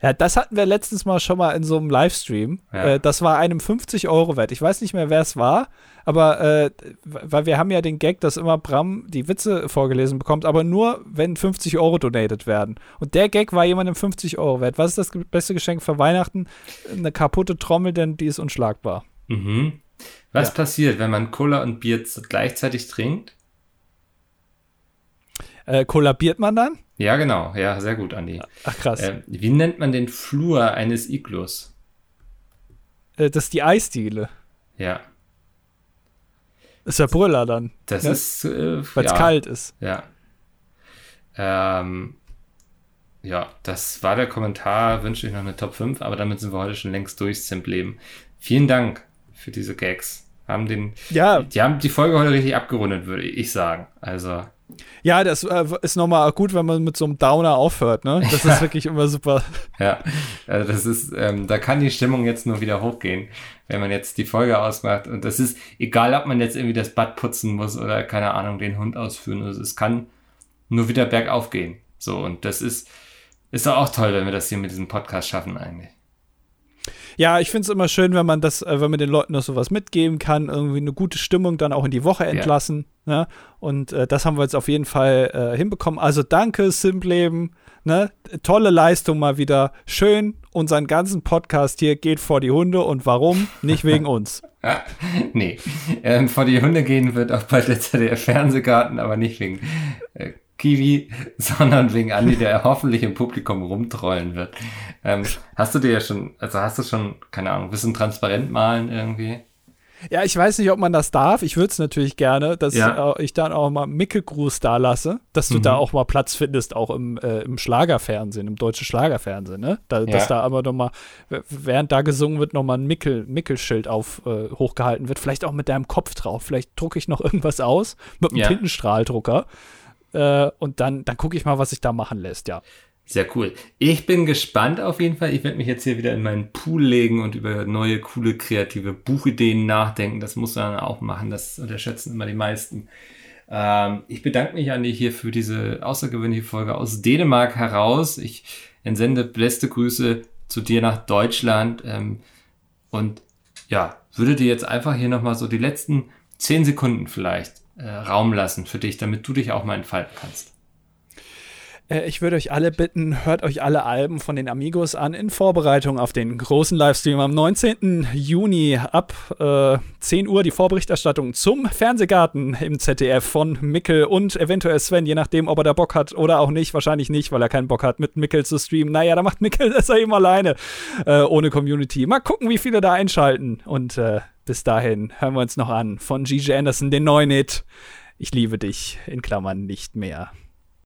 Ja, das hatten wir letztens mal schon mal in so einem Livestream. Ja. Äh, das war einem 50 Euro wert. Ich weiß nicht mehr, wer es war, aber äh, weil wir haben ja den Gag, dass immer Bram die Witze vorgelesen bekommt, aber nur, wenn 50 Euro donated werden. Und der Gag war jemandem 50 Euro wert. Was ist das beste Geschenk für Weihnachten? Eine kaputte Trommel, denn die ist unschlagbar. Mhm. Was ja. passiert, wenn man Cola und Bier gleichzeitig trinkt? Äh, kollabiert man dann? Ja, genau. Ja, sehr gut, Andi. Ach, krass. Äh, wie nennt man den Flur eines Iglus? Äh, das ist die Eisdiele. Ja. ist der Brüller dann. Das ne? ist. Äh, Weil es ja. kalt ist. Ja. Ähm, ja, das war der Kommentar. Wünsche ich noch eine Top 5, aber damit sind wir heute schon längst durch, Simpleben. Vielen Dank für diese Gags. Haben den, ja. Die haben die Folge heute richtig abgerundet, würde ich sagen. Also. Ja, das äh, ist nochmal gut, wenn man mit so einem Downer aufhört, ne? Das ist wirklich immer super. Ja, also das ist, ähm, da kann die Stimmung jetzt nur wieder hochgehen, wenn man jetzt die Folge ausmacht. Und das ist egal, ob man jetzt irgendwie das Bad putzen muss oder keine Ahnung, den Hund ausführen. Also es kann nur wieder bergauf gehen. So, und das ist, ist doch auch toll, wenn wir das hier mit diesem Podcast schaffen eigentlich. Ja, ich finde es immer schön, wenn man das, äh, wenn man den Leuten noch sowas mitgeben kann, irgendwie eine gute Stimmung dann auch in die Woche entlassen. Ja. Ne? Und äh, das haben wir jetzt auf jeden Fall äh, hinbekommen. Also danke, Simpleben. Ne? Tolle Leistung mal wieder. Schön, unseren ganzen Podcast hier geht vor die Hunde. Und warum? Nicht wegen uns. nee, ähm, vor die Hunde gehen wird auch bald der ZDF-Fernsehgarten, aber nicht wegen äh, Kiwi, sondern wegen Andi, der hoffentlich im Publikum rumtrollen wird. Ähm, hast du dir ja schon, also hast du schon, keine Ahnung, ein bisschen transparent malen irgendwie? Ja, ich weiß nicht, ob man das darf. Ich würde es natürlich gerne, dass ja. ich dann auch mal Mickelgruß da lasse, dass du mhm. da auch mal Platz findest, auch im, äh, im Schlagerfernsehen, im deutschen Schlagerfernsehen, ne? Da, ja. Dass da aber nochmal, während da gesungen wird, nochmal ein Mickel, Mickelschild auf, äh, hochgehalten wird. Vielleicht auch mit deinem Kopf drauf. Vielleicht drucke ich noch irgendwas aus mit einem ja. Tintenstrahldrucker. Äh, und dann, dann gucke ich mal, was sich da machen lässt, ja. Sehr cool. Ich bin gespannt auf jeden Fall. Ich werde mich jetzt hier wieder in meinen Pool legen und über neue, coole, kreative Buchideen nachdenken. Das muss man auch machen. Das unterschätzen immer die meisten. Ähm, ich bedanke mich an dich hier für diese außergewöhnliche Folge aus Dänemark heraus. Ich entsende beste Grüße zu dir nach Deutschland. Ähm, und ja, würde dir jetzt einfach hier nochmal so die letzten zehn Sekunden vielleicht äh, Raum lassen für dich, damit du dich auch mal entfalten kannst. Äh, ich würde euch alle bitten, hört euch alle Alben von den Amigos an in Vorbereitung auf den großen Livestream am 19. Juni ab äh, 10 Uhr die Vorberichterstattung zum Fernsehgarten im ZDF von Mickel und eventuell Sven, je nachdem, ob er da Bock hat oder auch nicht. Wahrscheinlich nicht, weil er keinen Bock hat, mit Mickel zu streamen. Naja, da macht Mickel das ja eben alleine äh, ohne Community. Mal gucken, wie viele da einschalten. Und äh, bis dahin hören wir uns noch an von Gigi Anderson, den neuen Hit. Ich liebe dich, in Klammern nicht mehr.